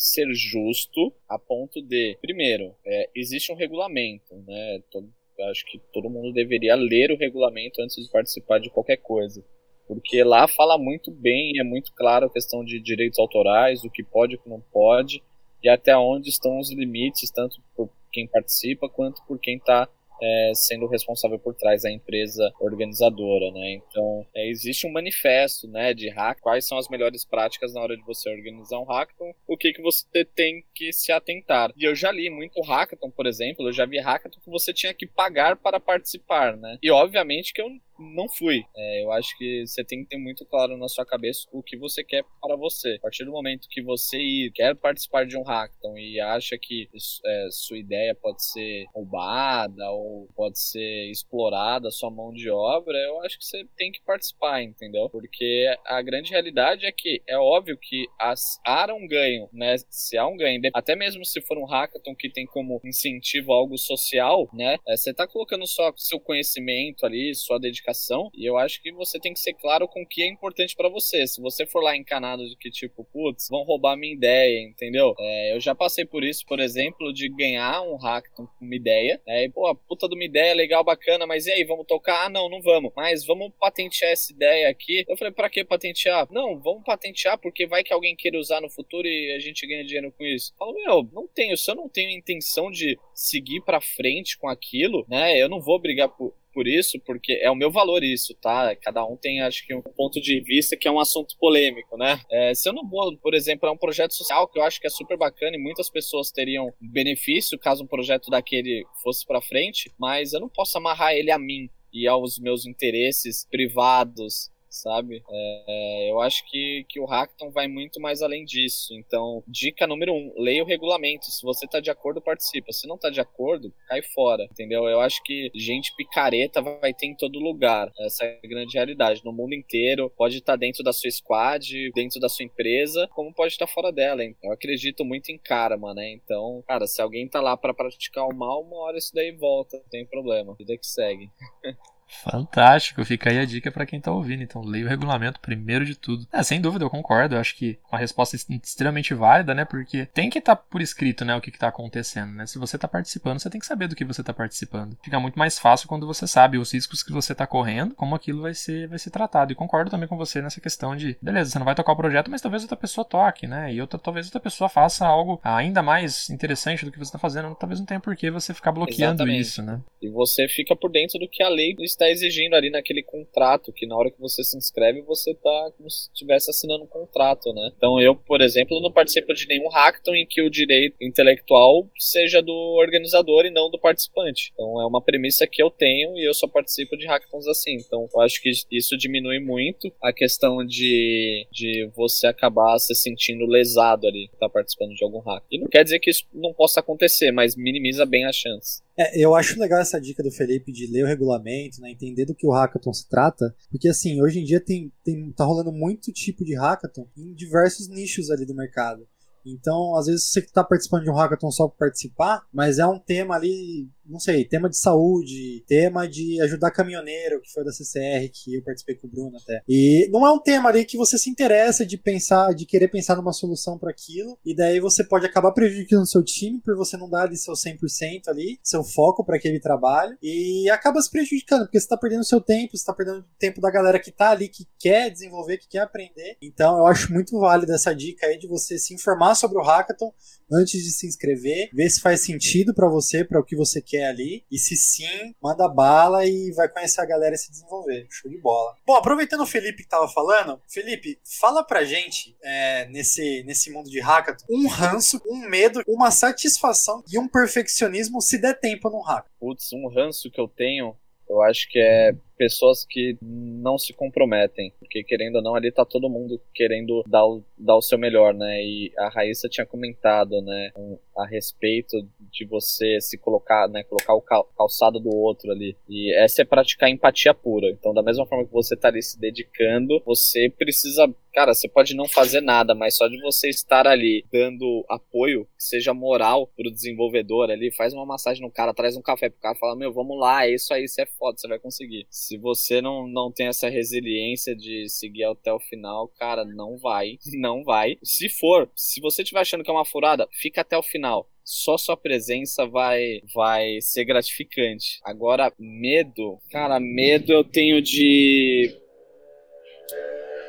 ser justo a ponto de, primeiro, é, existe um regulamento, né? Todo, acho que todo mundo deveria ler o regulamento antes de participar de qualquer coisa porque lá fala muito bem, é muito claro a questão de direitos autorais, o que pode e o que não pode, e até onde estão os limites, tanto por quem participa quanto por quem está é, sendo responsável por trás da empresa organizadora, né? Então, é, existe um manifesto, né, de hack, quais são as melhores práticas na hora de você organizar um hackathon, o que que você tem que se atentar. E eu já li muito hackathon, por exemplo, eu já vi hackathon que você tinha que pagar para participar, né? E obviamente que eu não fui. É, eu acho que você tem que ter muito claro na sua cabeça o que você quer para você. A partir do momento que você quer participar de um hackathon e acha que é, sua ideia pode ser roubada ou pode ser explorada, sua mão de obra, eu acho que você tem que participar, entendeu? Porque a grande realidade é que é óbvio que as, há um ganho, né? Se há um ganho, até mesmo se for um hackathon que tem como incentivo algo social, né? É, você está colocando só seu conhecimento ali, sua dedicação e eu acho que você tem que ser claro com o que é importante para você. Se você for lá encanado de que, tipo, putz, vão roubar minha ideia, entendeu? É, eu já passei por isso, por exemplo, de ganhar um hackathon com uma ideia. Né? E, pô, a puta de uma ideia legal, bacana, mas e aí, vamos tocar? Ah, não, não vamos. Mas vamos patentear essa ideia aqui. Eu falei, pra que patentear? Não, vamos patentear porque vai que alguém queira usar no futuro e a gente ganha dinheiro com isso. Eu falo, meu, não tenho. Se eu não tenho intenção de seguir pra frente com aquilo, né? Eu não vou brigar por, por isso, porque é o meu valor isso, tá? Cada um tem, acho que, um ponto de vista que é um assunto polêmico, né? É, se eu não vou, por exemplo, é um projeto social que eu acho que é super bacana e muitas pessoas teriam benefício caso um projeto daquele fosse para frente, mas eu não posso amarrar ele a mim e aos meus interesses privados sabe? É, eu acho que, que o Hackathon vai muito mais além disso. Então, dica número um, leia o regulamento. Se você tá de acordo, participa. Se não tá de acordo, cai fora, entendeu? Eu acho que gente picareta vai ter em todo lugar. Essa é a grande realidade. No mundo inteiro, pode estar tá dentro da sua squad, dentro da sua empresa, como pode estar tá fora dela. Hein? Eu acredito muito em karma, né? Então, cara, se alguém tá lá para praticar o mal, uma hora isso daí volta, não tem problema. Vida que segue. Fantástico, fica aí a dica para quem tá ouvindo. Então, leia o regulamento primeiro de tudo. É, sem dúvida, eu concordo. Eu acho que uma resposta extremamente válida, né? Porque tem que estar tá por escrito, né, o que, que tá acontecendo, né? Se você tá participando, você tem que saber do que você tá participando. Fica muito mais fácil quando você sabe os riscos que você tá correndo, como aquilo vai ser, vai ser tratado. E concordo também com você nessa questão de, beleza, você não vai tocar o projeto, mas talvez outra pessoa toque, né? E outra, talvez outra pessoa faça algo ainda mais interessante do que você tá fazendo. Talvez não tenha por que você ficar bloqueando Exatamente. isso, né? E você fica por dentro do que a lei está exigindo ali naquele contrato, que na hora que você se inscreve, você tá como se estivesse assinando um contrato, né? Então eu, por exemplo, não participo de nenhum hackathon em que o direito intelectual seja do organizador e não do participante. Então é uma premissa que eu tenho e eu só participo de hackathons assim. Então eu acho que isso diminui muito a questão de, de você acabar se sentindo lesado ali, tá participando de algum hack. E não quer dizer que isso não possa acontecer, mas minimiza bem a chance. É, eu acho legal essa dica do Felipe de ler o regulamento, né, entender do que o hackathon se trata, porque assim, hoje em dia tem, tem tá rolando muito tipo de hackathon em diversos nichos ali do mercado. Então, às vezes você está participando de um hackathon só para participar, mas é um tema ali não sei, tema de saúde, tema de ajudar caminhoneiro, que foi da CCR, que eu participei com o Bruno até. E não é um tema ali que você se interessa de pensar, de querer pensar numa solução para aquilo, e daí você pode acabar prejudicando o seu time por você não dar ali seu 100% ali, seu foco para aquele trabalho, e acaba se prejudicando, porque você tá perdendo seu tempo, você tá perdendo o tempo da galera que tá ali, que quer desenvolver, que quer aprender. Então eu acho muito válida essa dica aí de você se informar sobre o hackathon antes de se inscrever, ver se faz sentido para você, para o que você quer ali. E se sim, manda bala e vai conhecer a galera e se desenvolver. Show de bola. Bom, aproveitando o Felipe que tava falando, Felipe, fala pra gente é, nesse, nesse mundo de hackathon um ranço, um medo, uma satisfação e um perfeccionismo se der tempo no hack. Putz, um ranço que eu tenho, eu acho que é pessoas que não se comprometem, porque querendo ou não, ali tá todo mundo querendo dar o, dar o seu melhor, né? E a Raíssa tinha comentado, né, a respeito de você se colocar, né, colocar o calçado do outro ali. E essa é praticar empatia pura. Então, da mesma forma que você tá ali se dedicando, você precisa cara, você pode não fazer nada, mas só de você estar ali dando apoio, que seja moral pro desenvolvedor ali, faz uma massagem no cara, traz um café pro cara, fala, meu, vamos lá, é isso aí, você é foda, você vai conseguir se você não, não tem essa resiliência de seguir até o final, cara, não vai, não vai. Se for, se você estiver achando que é uma furada, fica até o final só sua presença vai vai ser gratificante. Agora, medo, cara, medo eu tenho de.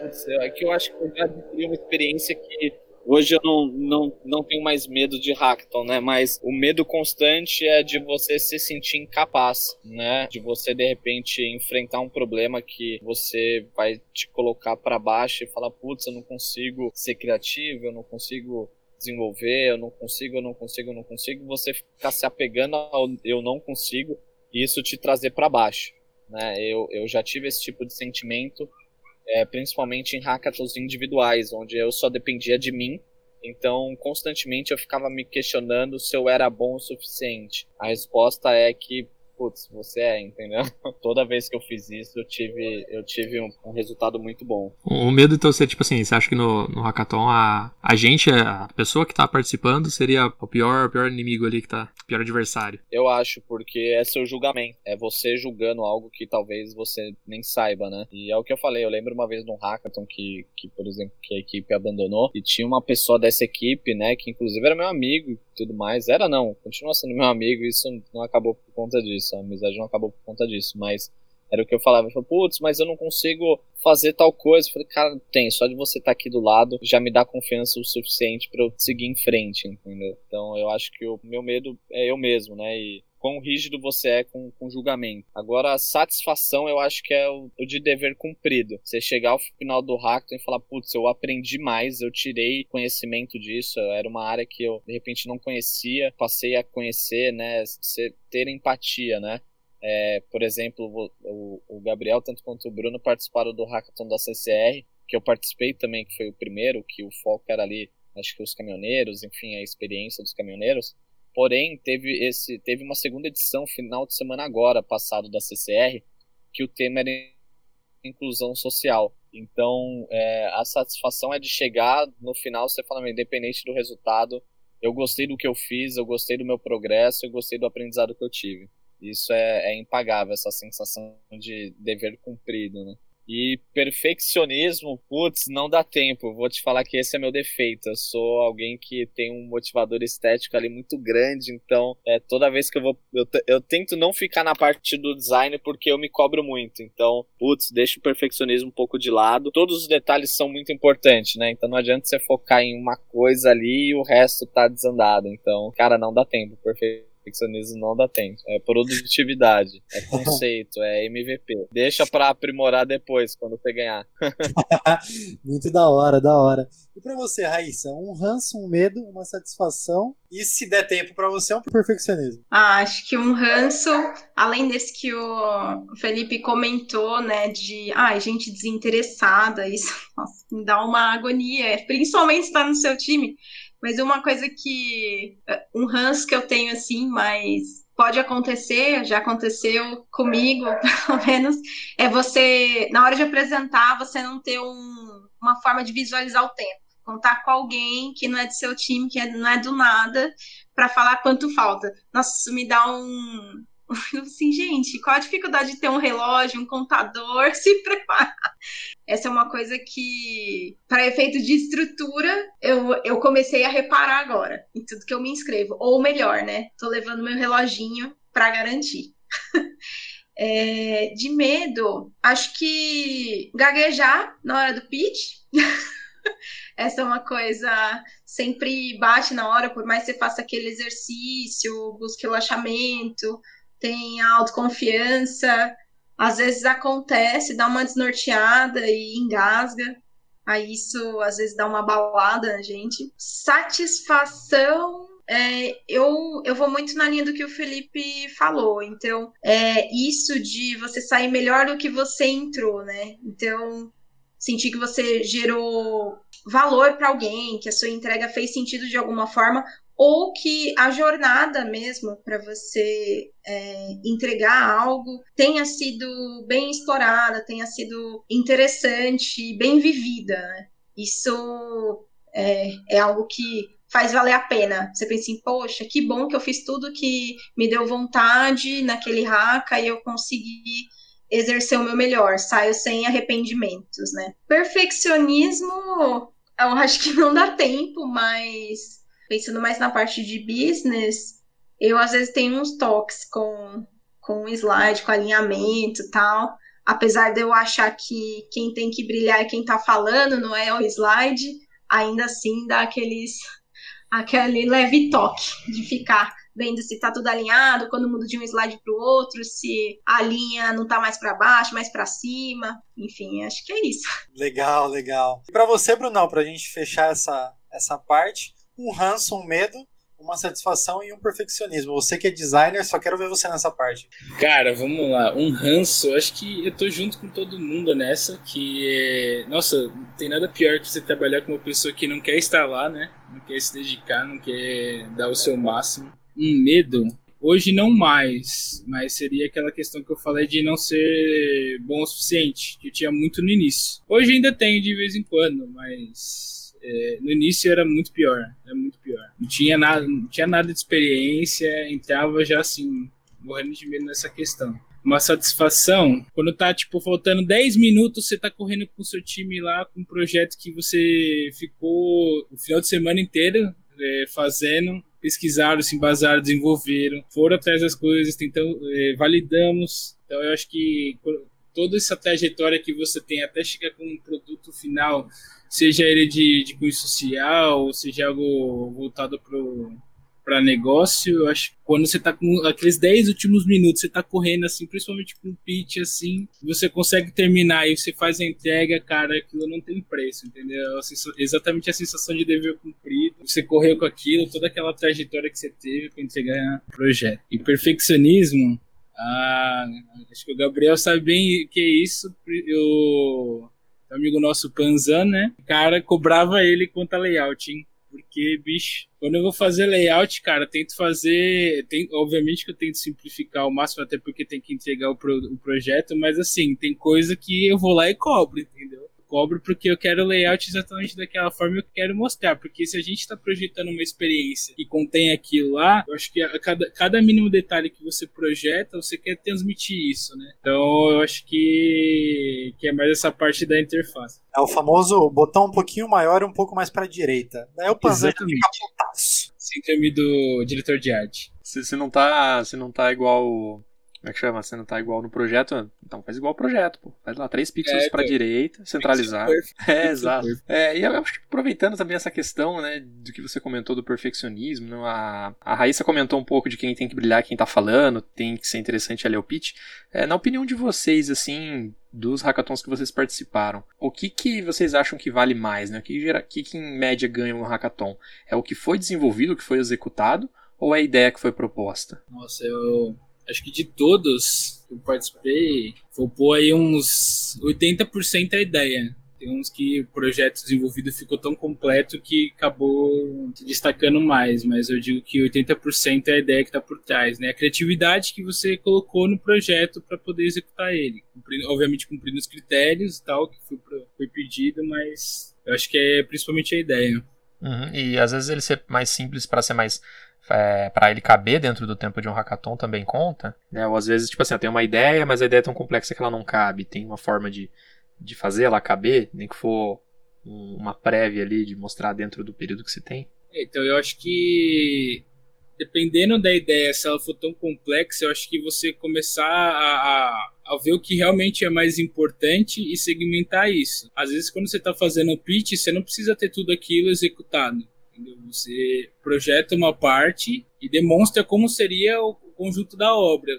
Putz, é que eu acho que eu já adquiri uma experiência que Hoje eu não, não, não tenho mais medo de hackathon, né? Mas o medo constante é de você se sentir incapaz, né? De você de repente enfrentar um problema que você vai te colocar para baixo e falar, putz, eu não consigo ser criativo, eu não consigo desenvolver, eu não consigo, eu não consigo, eu não consigo. Você ficar se apegando ao eu não consigo e isso te trazer para baixo, né? Eu, eu já tive esse tipo de sentimento é, principalmente em hackathons individuais, onde eu só dependia de mim. Então, constantemente eu ficava me questionando se eu era bom o suficiente. A resposta é que putz, você é, entendeu? Toda vez que eu fiz isso, eu tive, eu tive um, um resultado muito bom. O medo, então, você, tipo assim, você acha que no, no hackathon a, a gente, a pessoa que tá participando, seria o pior, o pior inimigo ali que tá, o pior adversário? Eu acho, porque é seu julgamento. É você julgando algo que talvez você nem saiba, né? E é o que eu falei, eu lembro uma vez num hackathon que, que por exemplo, que a equipe abandonou, e tinha uma pessoa dessa equipe, né, que inclusive era meu amigo e tudo mais. Era não, continua sendo meu amigo, e isso não acabou por conta disso a amizade não acabou por conta disso, mas era o que eu falava. Eu falei, putz, mas eu não consigo fazer tal coisa. Eu falei, cara, tem, só de você estar tá aqui do lado já me dá confiança o suficiente para eu seguir em frente, entendeu? Então eu acho que o meu medo é eu mesmo, né? E quão rígido você é com, com julgamento. Agora, a satisfação eu acho que é o, o, de dever cumprido. Você chegar ao final do hackathon e falar, putz, eu aprendi mais, eu tirei conhecimento disso, era uma área que eu de repente não conhecia, passei a conhecer, né? Você ter empatia, né? É, por exemplo, o, o, Gabriel, tanto quanto o Bruno, participaram do hackathon da CCR, que eu participei também, que foi o primeiro, que o foco era ali, acho que os caminhoneiros, enfim, a experiência dos caminhoneiros. Porém, teve, esse, teve uma segunda edição, final de semana agora, passado da CCR, que o tema era inclusão social. Então, é, a satisfação é de chegar no final, você fala, independente do resultado, eu gostei do que eu fiz, eu gostei do meu progresso, eu gostei do aprendizado que eu tive. Isso é, é impagável, essa sensação de dever cumprido, né? E perfeccionismo, putz, não dá tempo. Vou te falar que esse é meu defeito. Eu sou alguém que tem um motivador estético ali muito grande, então é, toda vez que eu vou. Eu, eu tento não ficar na parte do design porque eu me cobro muito. Então, putz, deixa o perfeccionismo um pouco de lado. Todos os detalhes são muito importantes, né? Então não adianta você focar em uma coisa ali e o resto tá desandado. Então, cara, não dá tempo. Perfeito Perfeccionismo não dá tempo. É produtividade, é conceito, é MVP. Deixa pra aprimorar depois, quando você ganhar. Muito da hora, da hora. E pra você, Raíssa, um ranço, um medo, uma satisfação. E se der tempo pra você, um perfeccionismo? Ah, acho que um ranço, além desse que o Felipe comentou, né, de ai, ah, gente desinteressada, isso nossa, me dá uma agonia, principalmente estar no seu time. Mas uma coisa que. Eh, um ranço que eu tenho, assim, mas pode acontecer, já aconteceu comigo, pelo menos, é você, na hora de apresentar, você não ter um, uma forma de visualizar o tempo. Contar com alguém que não é do seu time, que é, não é do nada, para falar quanto falta. Nossa, isso me dá um, assim, gente, qual a dificuldade de ter um relógio, um contador, se preparar? Essa é uma coisa que, para efeito de estrutura, eu, eu comecei a reparar agora, em tudo que eu me inscrevo. Ou melhor, né? Tô levando meu reloginho para garantir. é, de medo, acho que gaguejar na hora do pitch. Essa é uma coisa sempre bate na hora, por mais que você faça aquele exercício, busque relaxamento, tem autoconfiança, às vezes acontece, dá uma desnorteada e engasga. Aí isso às vezes dá uma balada na gente. Satisfação é, eu, eu vou muito na linha do que o Felipe falou. Então, é isso de você sair melhor do que você entrou, né? Então, sentir que você gerou valor para alguém, que a sua entrega fez sentido de alguma forma, ou que a jornada mesmo para você é, entregar algo tenha sido bem explorada, tenha sido interessante, bem vivida. Né? Isso é, é algo que faz valer a pena. Você pensa assim, poxa, que bom que eu fiz tudo que me deu vontade naquele haka e eu consegui exercer o meu melhor, saio sem arrependimentos, né? Perfeccionismo, eu acho que não dá tempo, mas pensando mais na parte de business, eu às vezes tenho uns toques com, com slide, com alinhamento e tal. Apesar de eu achar que quem tem que brilhar é quem está falando, não é o slide, ainda assim dá aqueles, aquele leve toque de ficar vendo se está tudo alinhado, quando muda de um slide para o outro, se a linha não está mais para baixo, mais para cima, enfim, acho que é isso. Legal, legal. E para você, Brunão, para a gente fechar essa, essa parte, um ranço, um medo, uma satisfação e um perfeccionismo. Você que é designer, só quero ver você nessa parte. Cara, vamos lá. Um ranço, eu acho que eu tô junto com todo mundo nessa, que é... Nossa, não tem nada pior que você trabalhar com uma pessoa que não quer estar lá, né? Não quer se dedicar, não quer dar o seu máximo. Um medo, Hoje não mais, mas seria aquela questão que eu falei de não ser bom o suficiente, que eu tinha muito no início. Hoje ainda tenho de vez em quando, mas é, no início era muito pior, era muito pior. Não tinha nada, não tinha nada de experiência, entrava já assim, morrendo de medo nessa questão. Uma satisfação, quando tá, tipo, faltando 10 minutos, você tá correndo com o seu time lá, com um projeto que você ficou o final de semana inteiro é, fazendo, pesquisaram, se embasaram, desenvolveram, foram atrás das coisas, tentamos, é, validamos. Então eu acho que toda essa trajetória que você tem até chegar com um produto final seja ele de, de cunho social, ou seja algo voltado para negócio, eu acho que quando você está com aqueles 10 últimos minutos, você está correndo assim, principalmente com um pitch assim, você consegue terminar e você faz a entrega, cara, aquilo não tem preço, entendeu? Exatamente a sensação de dever cumprido. Você correu com aquilo, toda aquela trajetória que você teve para entregar o projeto. E perfeccionismo, Ah, acho que o Gabriel sabe bem que é isso. O amigo nosso Panzan, né? O cara cobrava ele quanto a layout, hein? Porque, bicho, quando eu vou fazer layout, cara, tento fazer. Tem, obviamente que eu tento simplificar ao máximo, até porque tem que entregar o, pro, o projeto, mas assim, tem coisa que eu vou lá e cobro, entendeu? Cobro porque eu quero o layout exatamente daquela forma que eu quero mostrar. Porque se a gente está projetando uma experiência que contém aquilo lá, eu acho que a cada, cada mínimo detalhe que você projeta, você quer transmitir isso, né? Então eu acho que, que é mais essa parte da interface. É o famoso botão um pouquinho maior e um pouco mais para a direita. Daí o Panzer fica putaço. Síndrome do diretor de arte. Se, se, não tá, se não tá igual como é que chama? Você não tá igual no projeto, então faz igual o projeto, pô. Faz lá três pixels é, pra direita, centralizar. É, exato. É, e eu acho que aproveitando também essa questão, né, do que você comentou do perfeccionismo, né, a, a Raíssa comentou um pouco de quem tem que brilhar, quem tá falando, tem que ser interessante ali o pitch. É, na opinião de vocês, assim, dos hackathons que vocês participaram, o que, que vocês acham que vale mais, né? O que, gera, que, que em média ganha um hackathon? É o que foi desenvolvido, o que foi executado, ou é a ideia que foi proposta? Nossa, eu acho que de todos que eu participei, vou pôr aí uns 80% a ideia. Tem uns que o projeto desenvolvido ficou tão completo que acabou se destacando mais, mas eu digo que 80% é a ideia que está por trás, né? A criatividade que você colocou no projeto para poder executar ele. Cumprindo, obviamente cumprindo os critérios e tal que foi, foi pedido, mas eu acho que é principalmente a ideia. Uhum. E às vezes ele ser mais simples para ser mais é, para ele caber dentro do tempo de um hackathon também conta. Né? Ou às vezes, tipo assim, eu tenho uma ideia, mas a ideia é tão complexa que ela não cabe. Tem uma forma de, de fazer ela caber, nem que for um, uma prévia ali de mostrar dentro do período que você tem. Então eu acho que dependendo da ideia, se ela for tão complexa, eu acho que você começar a, a, a, ver o que realmente é mais importante e segmentar isso. Às vezes, quando você está fazendo o pitch, você não precisa ter tudo aquilo executado. Entendeu? Você projeta uma parte e demonstra como seria o conjunto da obra,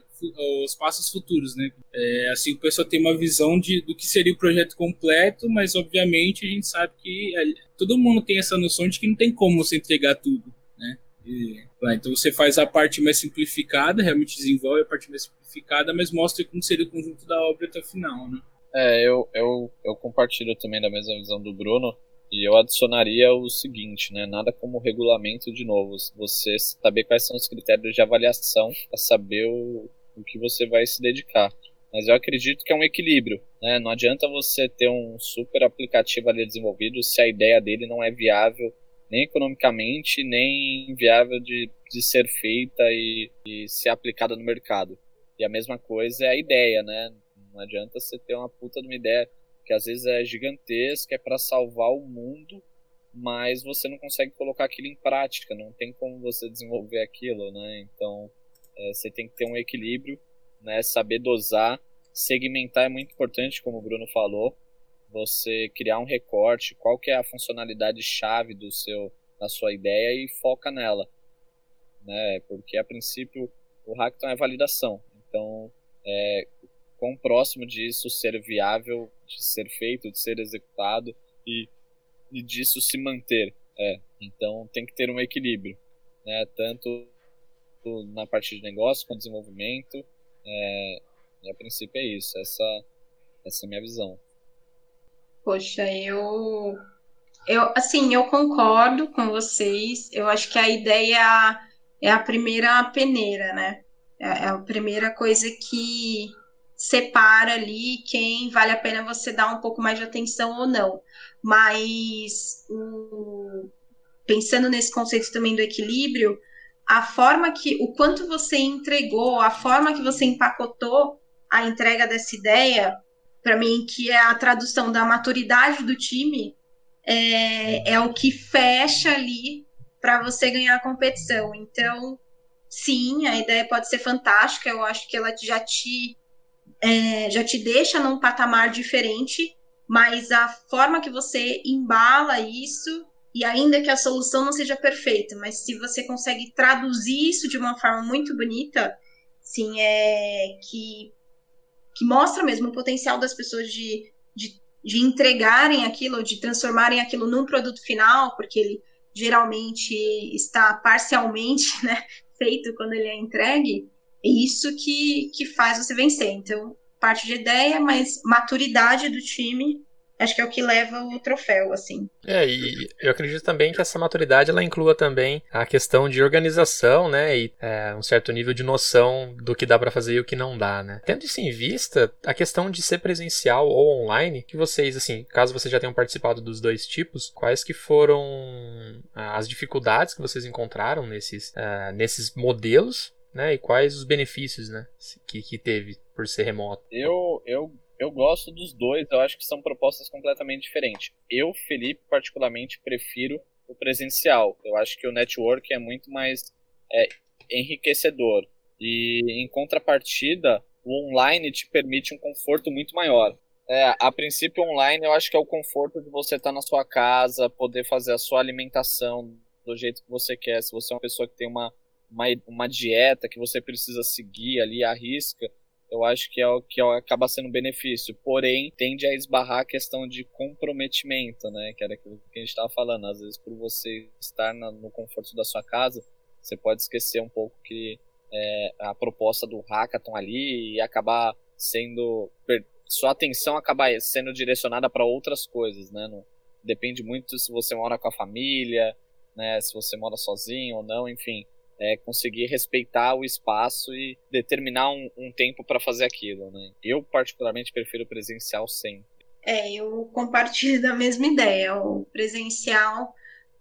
os passos futuros, né? É, assim, o pessoal tem uma visão de, do que seria o projeto completo, mas obviamente a gente sabe que é, todo mundo tem essa noção de que não tem como você entregar tudo, né? E, então você faz a parte mais simplificada, realmente desenvolve a parte mais simplificada, mas mostra como seria o conjunto da obra até o final, né? É, eu, eu, eu compartilho também da mesma visão do Bruno. E eu adicionaria o seguinte, né? Nada como regulamento de novo. Você saber quais são os critérios de avaliação para saber o, o que você vai se dedicar. Mas eu acredito que é um equilíbrio, né? Não adianta você ter um super aplicativo ali desenvolvido se a ideia dele não é viável nem economicamente, nem viável de, de ser feita e, e ser aplicada no mercado. E a mesma coisa é a ideia, né? Não adianta você ter uma puta de uma ideia que às vezes é gigantesca, é para salvar o mundo, mas você não consegue colocar aquilo em prática, não tem como você desenvolver aquilo, né? Então é, você tem que ter um equilíbrio, né? Saber dosar, segmentar é muito importante, como o Bruno falou. Você criar um recorte, qual que é a funcionalidade chave do seu, da sua ideia e foca nela, né? Porque a princípio o hackathon é validação, então é, quão próximo disso ser viável, de ser feito, de ser executado e, e disso se manter. É, então tem que ter um equilíbrio, né? Tanto na parte de negócio com desenvolvimento. É, e a princípio é isso. Essa, essa é a minha visão. Poxa, eu, eu assim, eu concordo com vocês. Eu acho que a ideia é a primeira peneira, né? É, é a primeira coisa que separa ali quem vale a pena você dar um pouco mais de atenção ou não. Mas o, pensando nesse conceito também do equilíbrio, a forma que, o quanto você entregou, a forma que você empacotou a entrega dessa ideia, para mim, que é a tradução da maturidade do time, é, é o que fecha ali para você ganhar a competição. Então, sim, a ideia pode ser fantástica, eu acho que ela já te é, já te deixa num patamar diferente, mas a forma que você embala isso, e ainda que a solução não seja perfeita, mas se você consegue traduzir isso de uma forma muito bonita, sim, é que, que mostra mesmo o potencial das pessoas de, de, de entregarem aquilo, de transformarem aquilo num produto final, porque ele geralmente está parcialmente né, feito quando ele é entregue isso que, que faz você vencer. Então, parte de ideia, mas maturidade do time acho que é o que leva o troféu, assim. É, e eu acredito também que essa maturidade ela inclua também a questão de organização, né, e é, um certo nível de noção do que dá para fazer e o que não dá, né. Tendo isso em vista, a questão de ser presencial ou online, que vocês, assim, caso vocês já tenham participado dos dois tipos, quais que foram ah, as dificuldades que vocês encontraram nesses, uh, nesses modelos né? E quais os benefícios, né? Que, que teve por ser remoto? Eu, eu, eu gosto dos dois, eu acho que são propostas completamente diferentes. Eu, Felipe, particularmente, prefiro o presencial. Eu acho que o network é muito mais é, enriquecedor. E em contrapartida, o online te permite um conforto muito maior. É, a princípio, online eu acho que é o conforto de você estar na sua casa, poder fazer a sua alimentação do jeito que você quer. Se você é uma pessoa que tem uma uma, uma dieta que você precisa seguir ali à risca, eu acho que é o que acaba sendo um benefício. Porém, tende a esbarrar a questão de comprometimento, né? Que era aquilo que a gente estava falando. Às vezes, por você estar na, no conforto da sua casa, você pode esquecer um pouco que é, a proposta do hackathon ali e acabar sendo. Sua atenção acabar sendo direcionada para outras coisas, né? Não, depende muito se você mora com a família, né? Se você mora sozinho ou não, enfim é, conseguir respeitar o espaço e determinar um, um tempo para fazer aquilo, né? Eu particularmente prefiro presencial sempre. É, eu compartilho da mesma ideia. O presencial,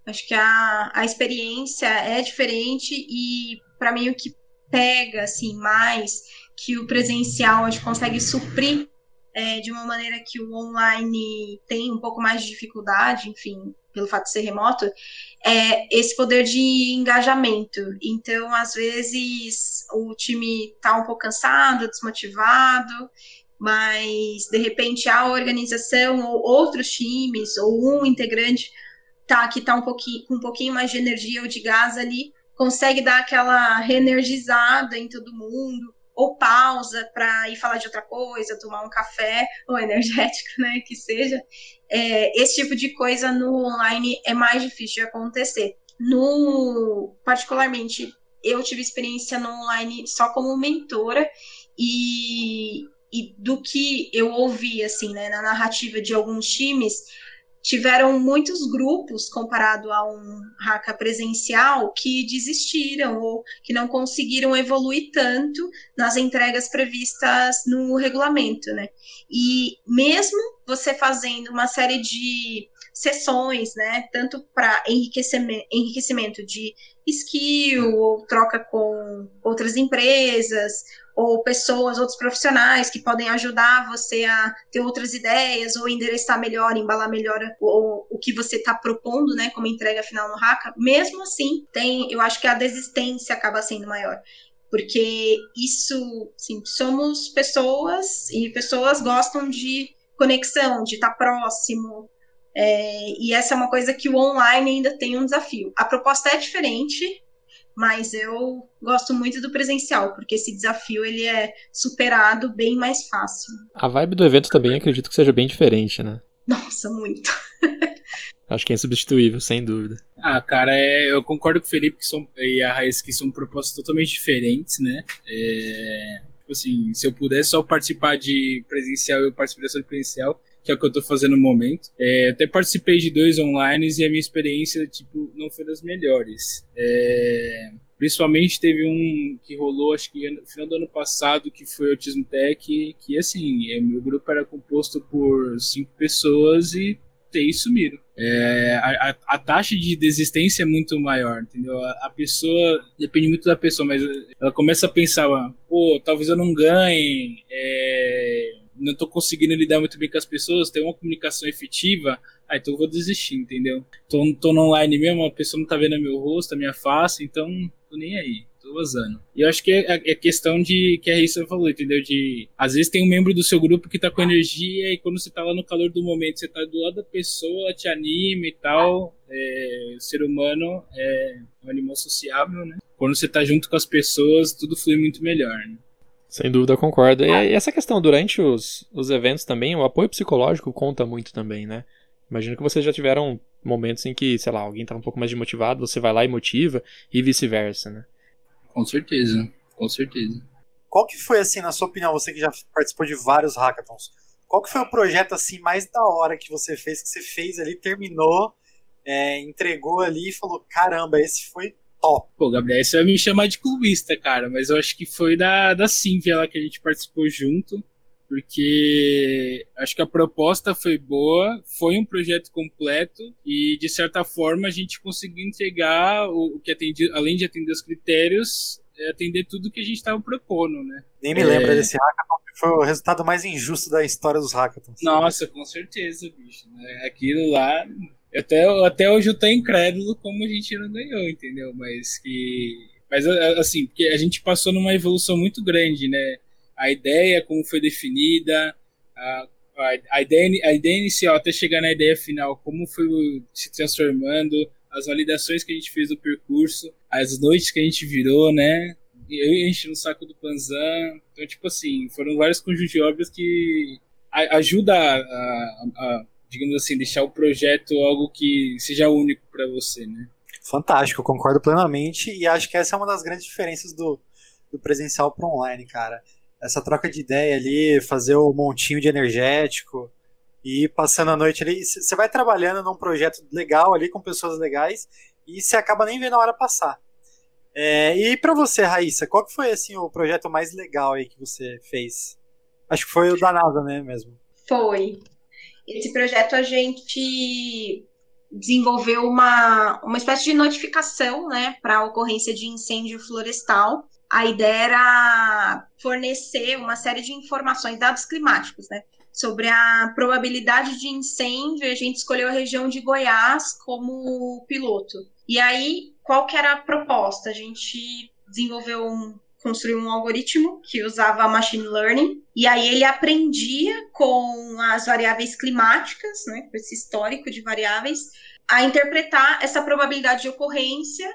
acho que a, a experiência é diferente e para mim o que pega assim mais que o presencial a gente consegue suprir é, de uma maneira que o online tem um pouco mais de dificuldade, enfim, pelo fato de ser remoto, é esse poder de engajamento. Então, às vezes, o time está um pouco cansado, desmotivado, mas de repente a organização ou outros times ou um integrante tá que está um pouquinho com um pouquinho mais de energia ou de gás ali consegue dar aquela reenergizada em todo mundo ou pausa para ir falar de outra coisa, tomar um café ou energético, né, que seja. É, esse tipo de coisa no online é mais difícil de acontecer. No, particularmente, eu tive experiência no online só como mentora e, e do que eu ouvi, assim, né, na narrativa de alguns times, tiveram muitos grupos comparado a um hacka presencial que desistiram ou que não conseguiram evoluir tanto nas entregas previstas no regulamento, né? E mesmo você fazendo uma série de sessões, né, tanto para enriquecimento, enriquecimento de skill ou troca com outras empresas ou pessoas, outros profissionais que podem ajudar você a ter outras ideias ou endereçar melhor, embalar melhor o, o que você está propondo, né, como entrega final no Haka, mesmo assim, tem, eu acho que a desistência acaba sendo maior. Porque isso, sim, somos pessoas e pessoas gostam de conexão, de estar tá próximo, é, e essa é uma coisa que o online ainda tem um desafio. A proposta é diferente, mas eu gosto muito do presencial, porque esse desafio ele é superado bem mais fácil. A vibe do evento também acredito que seja bem diferente, né? Nossa, muito. Acho que é insubstituível, sem dúvida. Ah, cara, é, eu concordo com o Felipe que são, e a Raiz que são propostas totalmente diferentes, né? É, tipo assim, se eu pudesse só participar de presencial, eu participaria de presencial que é o que eu tô fazendo no momento. É, até participei de dois online e a minha experiência, tipo, não foi das melhores. É, principalmente teve um que rolou, acho que no final do ano passado, que foi o Autismo Tech, que assim, é, meu grupo era composto por cinco pessoas e três sumiram. É, a, a, taxa de desistência é muito maior, entendeu? A, a, pessoa, depende muito da pessoa, mas ela começa a pensar, pô, talvez eu não ganhe, é, não tô conseguindo lidar muito bem com as pessoas, ter uma comunicação efetiva, ah, então vou desistir, entendeu? Tô, tô no online mesmo, a pessoa não tá vendo meu rosto, a minha face, então tô nem aí, tô vazando. E eu acho que é, é questão de, que a Rissa falou, entendeu? De, às vezes tem um membro do seu grupo que tá com energia e quando você tá lá no calor do momento, você tá do lado da pessoa, te anima e tal, é, o ser humano é um animal sociável, né? Quando você tá junto com as pessoas, tudo flui muito melhor, né? Sem dúvida, concordo. E essa questão, durante os, os eventos também, o apoio psicológico conta muito também, né? Imagino que vocês já tiveram momentos em que, sei lá, alguém tá um pouco mais desmotivado, você vai lá e motiva, e vice-versa, né? Com certeza, com certeza. qual que foi, assim, na sua opinião, você que já participou de vários hackathons, qual que foi o projeto, assim, mais da hora que você fez, que você fez ali, terminou, é, entregou ali e falou, caramba, esse foi top. Pô, Gabriel, você vai me chamar de clubista, cara, mas eu acho que foi da, da Simvia lá que a gente participou junto, porque acho que a proposta foi boa, foi um projeto completo e, de certa forma, a gente conseguiu entregar o, o que atende, além de atender os critérios, é atender tudo que a gente estava propondo, né? Nem me é... lembra desse hackathon, foi o resultado mais injusto da história dos hackathons. Nossa, com certeza, bicho. Né? Aquilo lá, até, até hoje eu tô incrédulo como a gente não ganhou, entendeu? Mas que. Mas assim, porque a gente passou numa evolução muito grande, né? A ideia, como foi definida, a, a, a, ideia, a ideia inicial até chegar na ideia final, como foi se transformando, as validações que a gente fez do percurso, as noites que a gente virou, né? Eu enchi no saco do Panzan. Então, tipo assim, foram vários conjuntos de obras que ajuda a, a, digamos assim, deixar o projeto algo que seja único para você, né? Fantástico, concordo plenamente e acho que essa é uma das grandes diferenças do, do presencial para online, cara. Essa troca de ideia ali, fazer o montinho de energético e ir passando a noite ali. Você vai trabalhando num projeto legal ali com pessoas legais e você acaba nem vendo a hora passar. É, e para você, Raíssa, qual que foi assim o projeto mais legal aí que você fez? Acho que foi o da NASA, né, mesmo? Foi. Esse projeto a gente desenvolveu uma, uma espécie de notificação né, para a ocorrência de incêndio florestal. A ideia era fornecer uma série de informações, dados climáticos, né, sobre a probabilidade de incêndio. A gente escolheu a região de Goiás como piloto. E aí, qual que era a proposta? A gente desenvolveu um construiu um algoritmo que usava machine learning, e aí ele aprendia com as variáveis climáticas, né, com esse histórico de variáveis, a interpretar essa probabilidade de ocorrência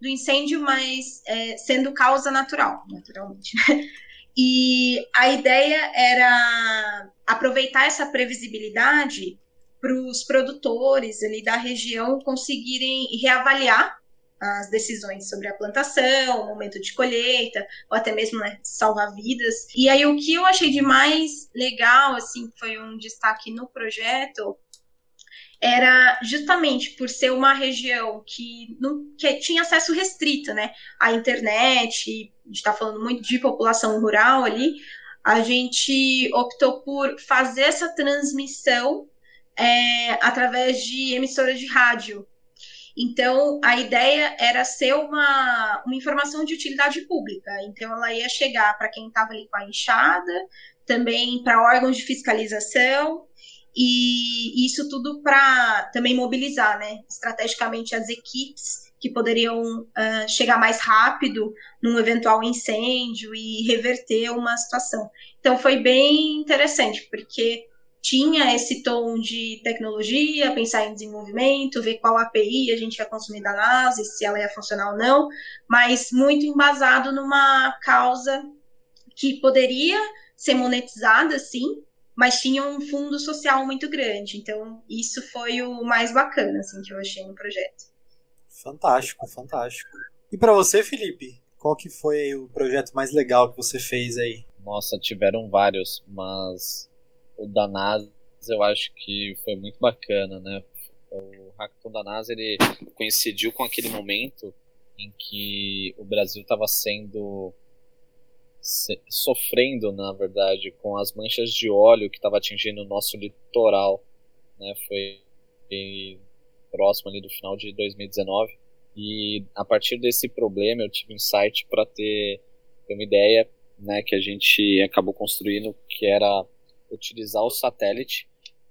do incêndio, mas é, sendo causa natural, naturalmente. Né? E a ideia era aproveitar essa previsibilidade para os produtores ali da região conseguirem reavaliar as decisões sobre a plantação, o momento de colheita, ou até mesmo né, salvar vidas. E aí o que eu achei de mais legal, assim, foi um destaque no projeto, era justamente por ser uma região que, não, que tinha acesso restrito, né, à internet, a gente está falando muito de população rural ali, a gente optou por fazer essa transmissão é, através de emissoras de rádio, então, a ideia era ser uma, uma informação de utilidade pública. Então, ela ia chegar para quem estava ali com a enxada, também para órgãos de fiscalização, e isso tudo para também mobilizar, né, estrategicamente as equipes que poderiam uh, chegar mais rápido num eventual incêndio e reverter uma situação. Então, foi bem interessante, porque tinha esse tom de tecnologia, pensar em desenvolvimento, ver qual API a gente ia consumir da NASA, se ela ia funcionar ou não, mas muito embasado numa causa que poderia ser monetizada, sim, mas tinha um fundo social muito grande. Então, isso foi o mais bacana assim, que eu achei no projeto. Fantástico, fantástico. E para você, Felipe, qual que foi o projeto mais legal que você fez aí? Nossa, tiveram vários, mas o da NASA eu acho que foi muito bacana, né? O Hackathon da NASA ele coincidiu com aquele momento em que o Brasil estava sendo sofrendo, na verdade, com as manchas de óleo que estava atingindo o nosso litoral, né? Foi próximo ali do final de 2019 e a partir desse problema eu tive um insight para ter, ter uma ideia, né, que a gente acabou construindo, que era utilizar o satélite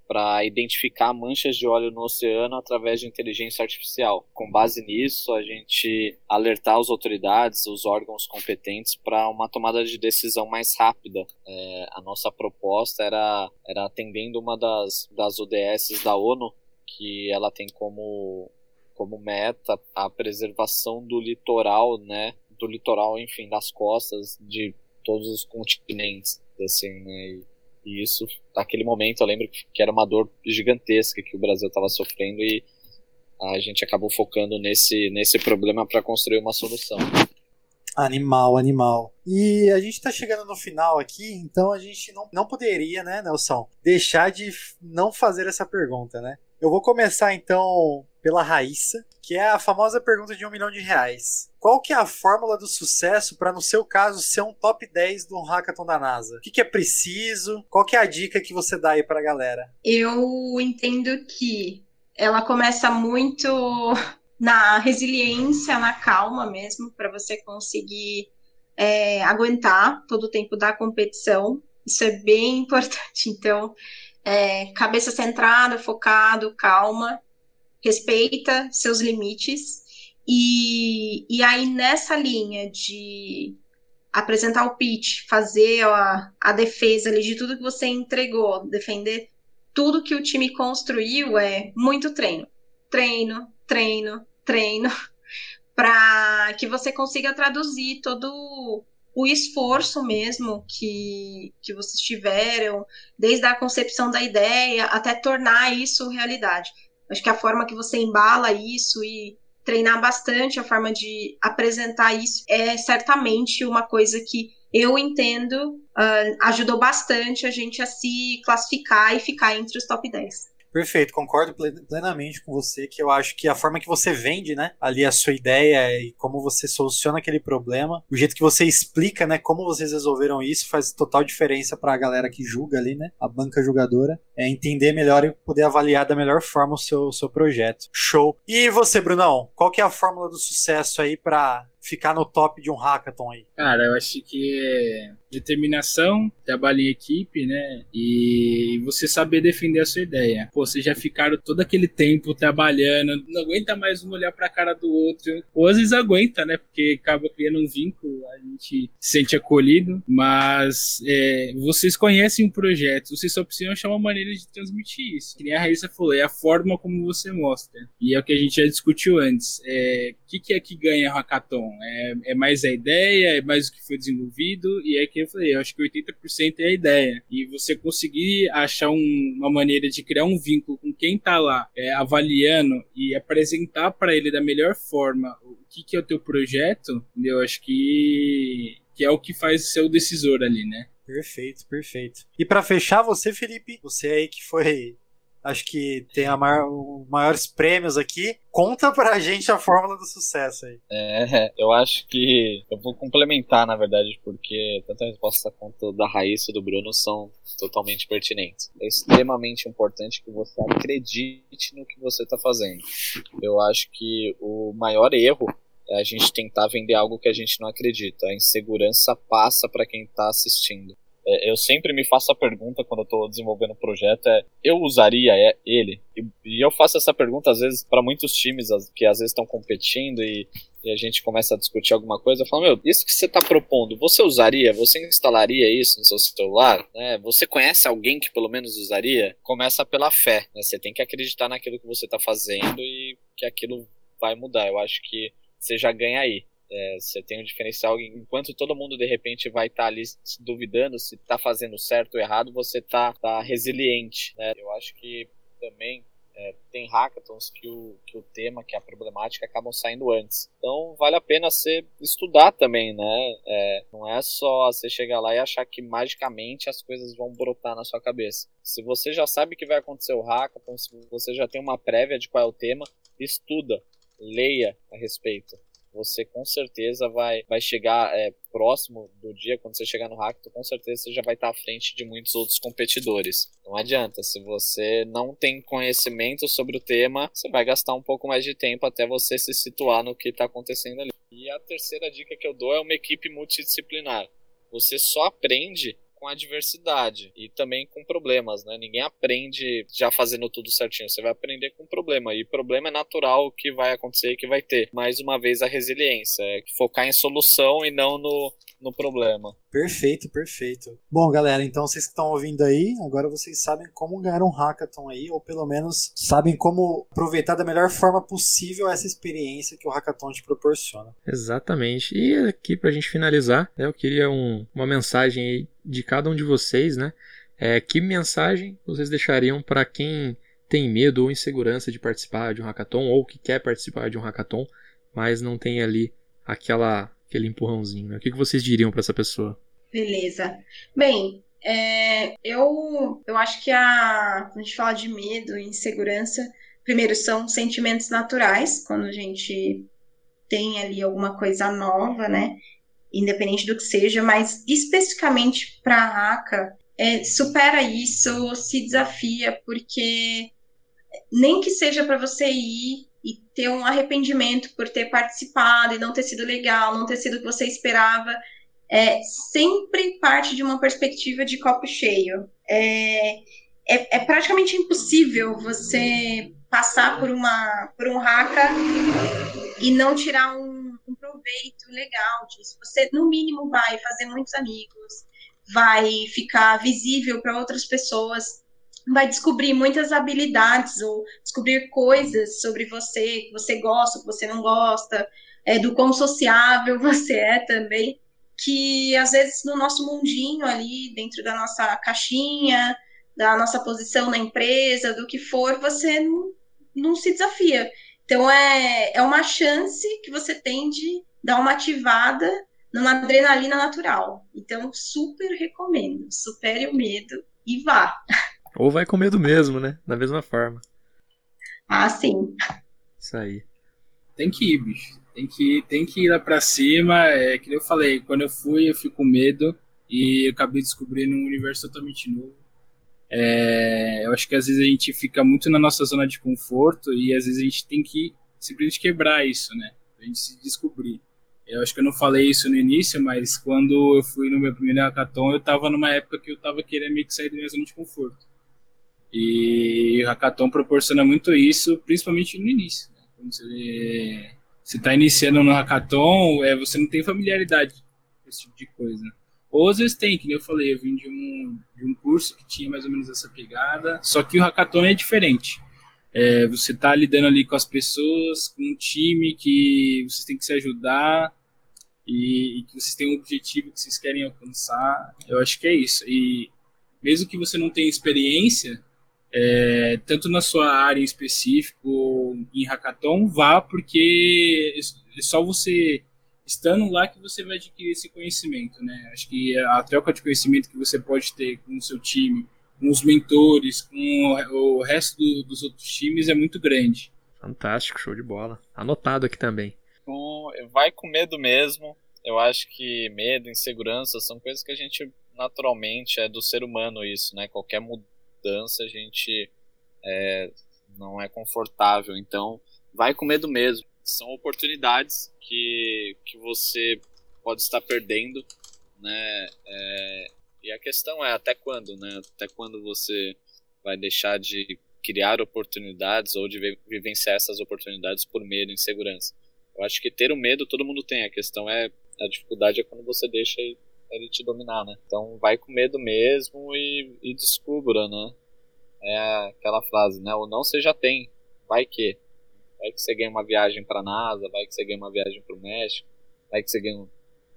para identificar manchas de óleo no oceano através de inteligência artificial. Com base nisso, a gente alertar as autoridades, os órgãos competentes para uma tomada de decisão mais rápida. É, a nossa proposta era, era atendendo uma das, das ODS da ONU, que ela tem como, como meta a preservação do litoral, né? Do litoral, enfim, das costas de todos os continentes, assim, né? E, e isso, naquele momento, eu lembro que era uma dor gigantesca que o Brasil estava sofrendo e a gente acabou focando nesse, nesse problema para construir uma solução. Animal, animal. E a gente tá chegando no final aqui, então a gente não, não poderia, né, Nelson, deixar de não fazer essa pergunta, né? Eu vou começar então pela Raíssa, que é a famosa pergunta de um milhão de reais. Qual que é a fórmula do sucesso para, no seu caso, ser um top 10 do hackathon da NASA? O que, que, é preciso? Qual que é a dica que você dá aí para a galera? Eu entendo que ela começa muito na resiliência, na calma mesmo, para você conseguir é, aguentar todo o tempo da competição. Isso é bem importante. Então, é, cabeça centrada, focado, calma respeita seus limites. E, e aí, nessa linha de apresentar o pitch, fazer a, a defesa ali de tudo que você entregou, defender tudo que o time construiu, é muito treino. Treino, treino, treino, para que você consiga traduzir todo o esforço mesmo que, que vocês tiveram, desde a concepção da ideia até tornar isso realidade. Acho que a forma que você embala isso e treinar bastante a forma de apresentar isso é certamente uma coisa que eu entendo uh, ajudou bastante a gente a se classificar e ficar entre os top 10. Perfeito, concordo plenamente com você que eu acho que a forma que você vende, né, ali a sua ideia e como você soluciona aquele problema, o jeito que você explica, né, como vocês resolveram isso faz total diferença para a galera que julga ali, né, a banca julgadora, é entender melhor e poder avaliar da melhor forma o seu, seu projeto. Show. E você, Brunão, qual que é a fórmula do sucesso aí para ficar no top de um hackathon aí? Cara, eu acho que é determinação, trabalho em equipe, né? E você saber defender a sua ideia. Pô, vocês já ficaram todo aquele tempo trabalhando, não aguenta mais um olhar pra cara do outro. Ou às vezes aguenta, né? Porque acaba criando um vínculo, a gente se sente acolhido. Mas é, vocês conhecem o projeto, vocês só precisam achar uma maneira de transmitir isso. Que nem a Raíssa falou, é a forma como você mostra. E é o que a gente já discutiu antes. É, o que, que é que ganha hackathon? É, é mais a ideia, é mais o que foi desenvolvido, e é que eu falei, eu acho que 80% é a ideia. E você conseguir achar um, uma maneira de criar um vínculo com quem está lá, é, avaliando e apresentar para ele da melhor forma o que, que é o teu projeto, eu acho que, que é o que faz ser o decisor ali, né? Perfeito, perfeito. E para fechar, você, Felipe, você aí que foi acho que tem a maior, os maiores prêmios aqui. Conta pra gente a fórmula do sucesso aí. É, eu acho que eu vou complementar, na verdade, porque tanto a resposta quanto da Raíssa e do Bruno são totalmente pertinentes. É extremamente importante que você acredite no que você está fazendo. Eu acho que o maior erro é a gente tentar vender algo que a gente não acredita. A insegurança passa para quem está assistindo. É, eu sempre me faço a pergunta quando eu estou desenvolvendo um projeto é eu usaria ele? E, e eu faço essa pergunta às vezes para muitos times que às vezes estão competindo e, e, a gente começa a discutir alguma coisa eu falo meu isso que você está propondo você usaria? Você instalaria isso no seu celular? Né? você conhece alguém que pelo menos usaria? Começa pela fé né? você tem que acreditar naquilo que você está fazendo e que aquilo vai mudar. Eu acho que você já ganha aí é, você tem um diferencial, enquanto todo mundo de repente vai estar tá ali duvidando se está fazendo certo ou errado, você está tá resiliente. Né? Eu acho que também é, tem hackathons que o, que o tema, que a problemática acabam saindo antes. Então vale a pena você estudar também, né? É, não é só você chegar lá e achar que magicamente as coisas vão brotar na sua cabeça. Se você já sabe que vai acontecer o hackathon, se você já tem uma prévia de qual é o tema, estuda, leia a respeito você com certeza vai, vai chegar é, próximo do dia, quando você chegar no Hackathon, com certeza você já vai estar à frente de muitos outros competidores. Não adianta, se você não tem conhecimento sobre o tema, você vai gastar um pouco mais de tempo até você se situar no que está acontecendo ali. E a terceira dica que eu dou é uma equipe multidisciplinar. Você só aprende com a diversidade e também com problemas, né? Ninguém aprende já fazendo tudo certinho, você vai aprender com problema e problema é natural que vai acontecer e que vai ter. Mais uma vez a resiliência, é focar em solução e não no, no problema. Perfeito, perfeito. Bom, galera, então vocês que estão ouvindo aí, agora vocês sabem como ganhar um hackathon aí, ou pelo menos sabem como aproveitar da melhor forma possível essa experiência que o hackathon te proporciona. Exatamente. E aqui pra gente finalizar, né, eu queria um, uma mensagem aí de cada um de vocês, né? É, que mensagem vocês deixariam para quem tem medo ou insegurança de participar de um hackathon ou que quer participar de um hackathon, mas não tem ali aquela aquele empurrãozinho, né? O que, que vocês diriam para essa pessoa? Beleza. Bem, é, eu, eu acho que a, a gente fala de medo e insegurança, primeiro são sentimentos naturais, quando a gente tem ali alguma coisa nova, né? Independente do que seja, mas especificamente para a raca, é, supera isso, se desafia, porque nem que seja para você ir e ter um arrependimento por ter participado e não ter sido legal, não ter sido o que você esperava, é sempre parte de uma perspectiva de copo cheio. É, é, é praticamente impossível você passar por uma por um haka e não tirar um, um proveito legal disso. Você no mínimo vai fazer muitos amigos, vai ficar visível para outras pessoas, vai descobrir muitas habilidades ou descobrir coisas sobre você que você gosta, que você não gosta, é, do quão sociável você é também, que às vezes no nosso mundinho ali, dentro da nossa caixinha, da nossa posição na empresa, do que for, você não, não se desafia. Então é, é uma chance que você tem de dar uma ativada numa adrenalina natural. Então, super recomendo. Supere o medo e vá. Ou vai com medo mesmo, né? Da mesma forma. Ah, sim. Isso aí. Tem que ir, bicho. Tem que, tem que ir lá pra cima. É que eu falei, quando eu fui, eu fui com medo. E eu acabei descobrindo um universo totalmente novo. É, eu acho que às vezes a gente fica muito na nossa zona de conforto e às vezes a gente tem que simplesmente quebrar isso, né? Pra gente se descobrir. Eu acho que eu não falei isso no início, mas quando eu fui no meu primeiro hackathon, eu estava numa época que eu estava querendo meio que sair da minha zona de conforto. E o hackathon proporciona muito isso, principalmente no início. Né? Quando você está iniciando no hackathon, é, você não tem familiaridade com esse tipo de coisa. Ou às vezes tem, que nem eu falei, eu vim de um, de um curso que tinha mais ou menos essa pegada, só que o hackathon é diferente. É, você está lidando ali com as pessoas, com um time que vocês têm que se ajudar e, e, que vocês têm um objetivo que vocês querem alcançar. Eu acho que é isso. E mesmo que você não tenha experiência, é, tanto na sua área em específico, em hackathon, vá, porque é só você estando lá que você vai adquirir esse conhecimento, né? Acho que a troca de conhecimento que você pode ter com o seu time, com os mentores, com o resto do, dos outros times é muito grande. Fantástico, show de bola. Anotado aqui também. Com, vai com medo mesmo. Eu acho que medo, insegurança são coisas que a gente naturalmente é do ser humano isso, né? Qualquer mudança a gente é, não é confortável. Então, vai com medo mesmo. São oportunidades que, que você pode estar perdendo, né? É, e a questão é até quando, né? Até quando você vai deixar de criar oportunidades ou de vivenciar essas oportunidades por medo insegurança. Eu acho que ter o medo todo mundo tem. A questão é a dificuldade é quando você deixa ele te dominar, né? Então vai com medo mesmo e, e descubra, né? É aquela frase, né? O não você já tem. Vai que. Vai que você ganha uma viagem para NASA, vai que você ganha uma viagem para o México, vai que você ganha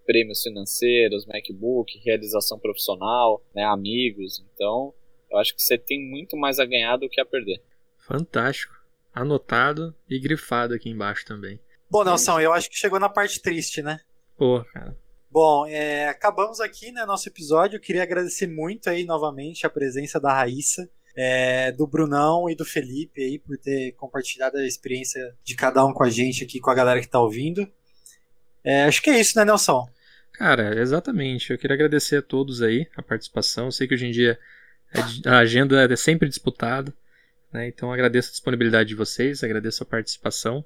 prêmios financeiros, MacBook, realização profissional, né, amigos. Então, eu acho que você tem muito mais a ganhar do que a perder. Fantástico. Anotado e grifado aqui embaixo também. Bom, Nelson, eu acho que chegou na parte triste, né? Pô, cara. Bom, é, acabamos aqui, né, nosso episódio. Eu queria agradecer muito aí novamente a presença da Raíssa, é, do Brunão e do Felipe aí por ter compartilhado a experiência de cada um com a gente aqui, com a galera que tá ouvindo. É, acho que é isso, né, Nelson? Cara, exatamente. Eu queria agradecer a todos aí a participação. Eu sei que hoje em dia a agenda é sempre disputada, né? Então agradeço a disponibilidade de vocês, agradeço a participação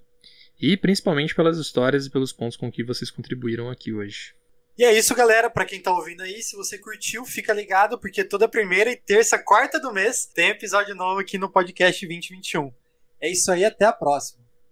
e principalmente pelas histórias e pelos pontos com que vocês contribuíram aqui hoje. E é isso, galera. Para quem tá ouvindo aí, se você curtiu, fica ligado, porque toda primeira e terça, quarta do mês tem episódio novo aqui no podcast 2021. É isso aí, até a próxima.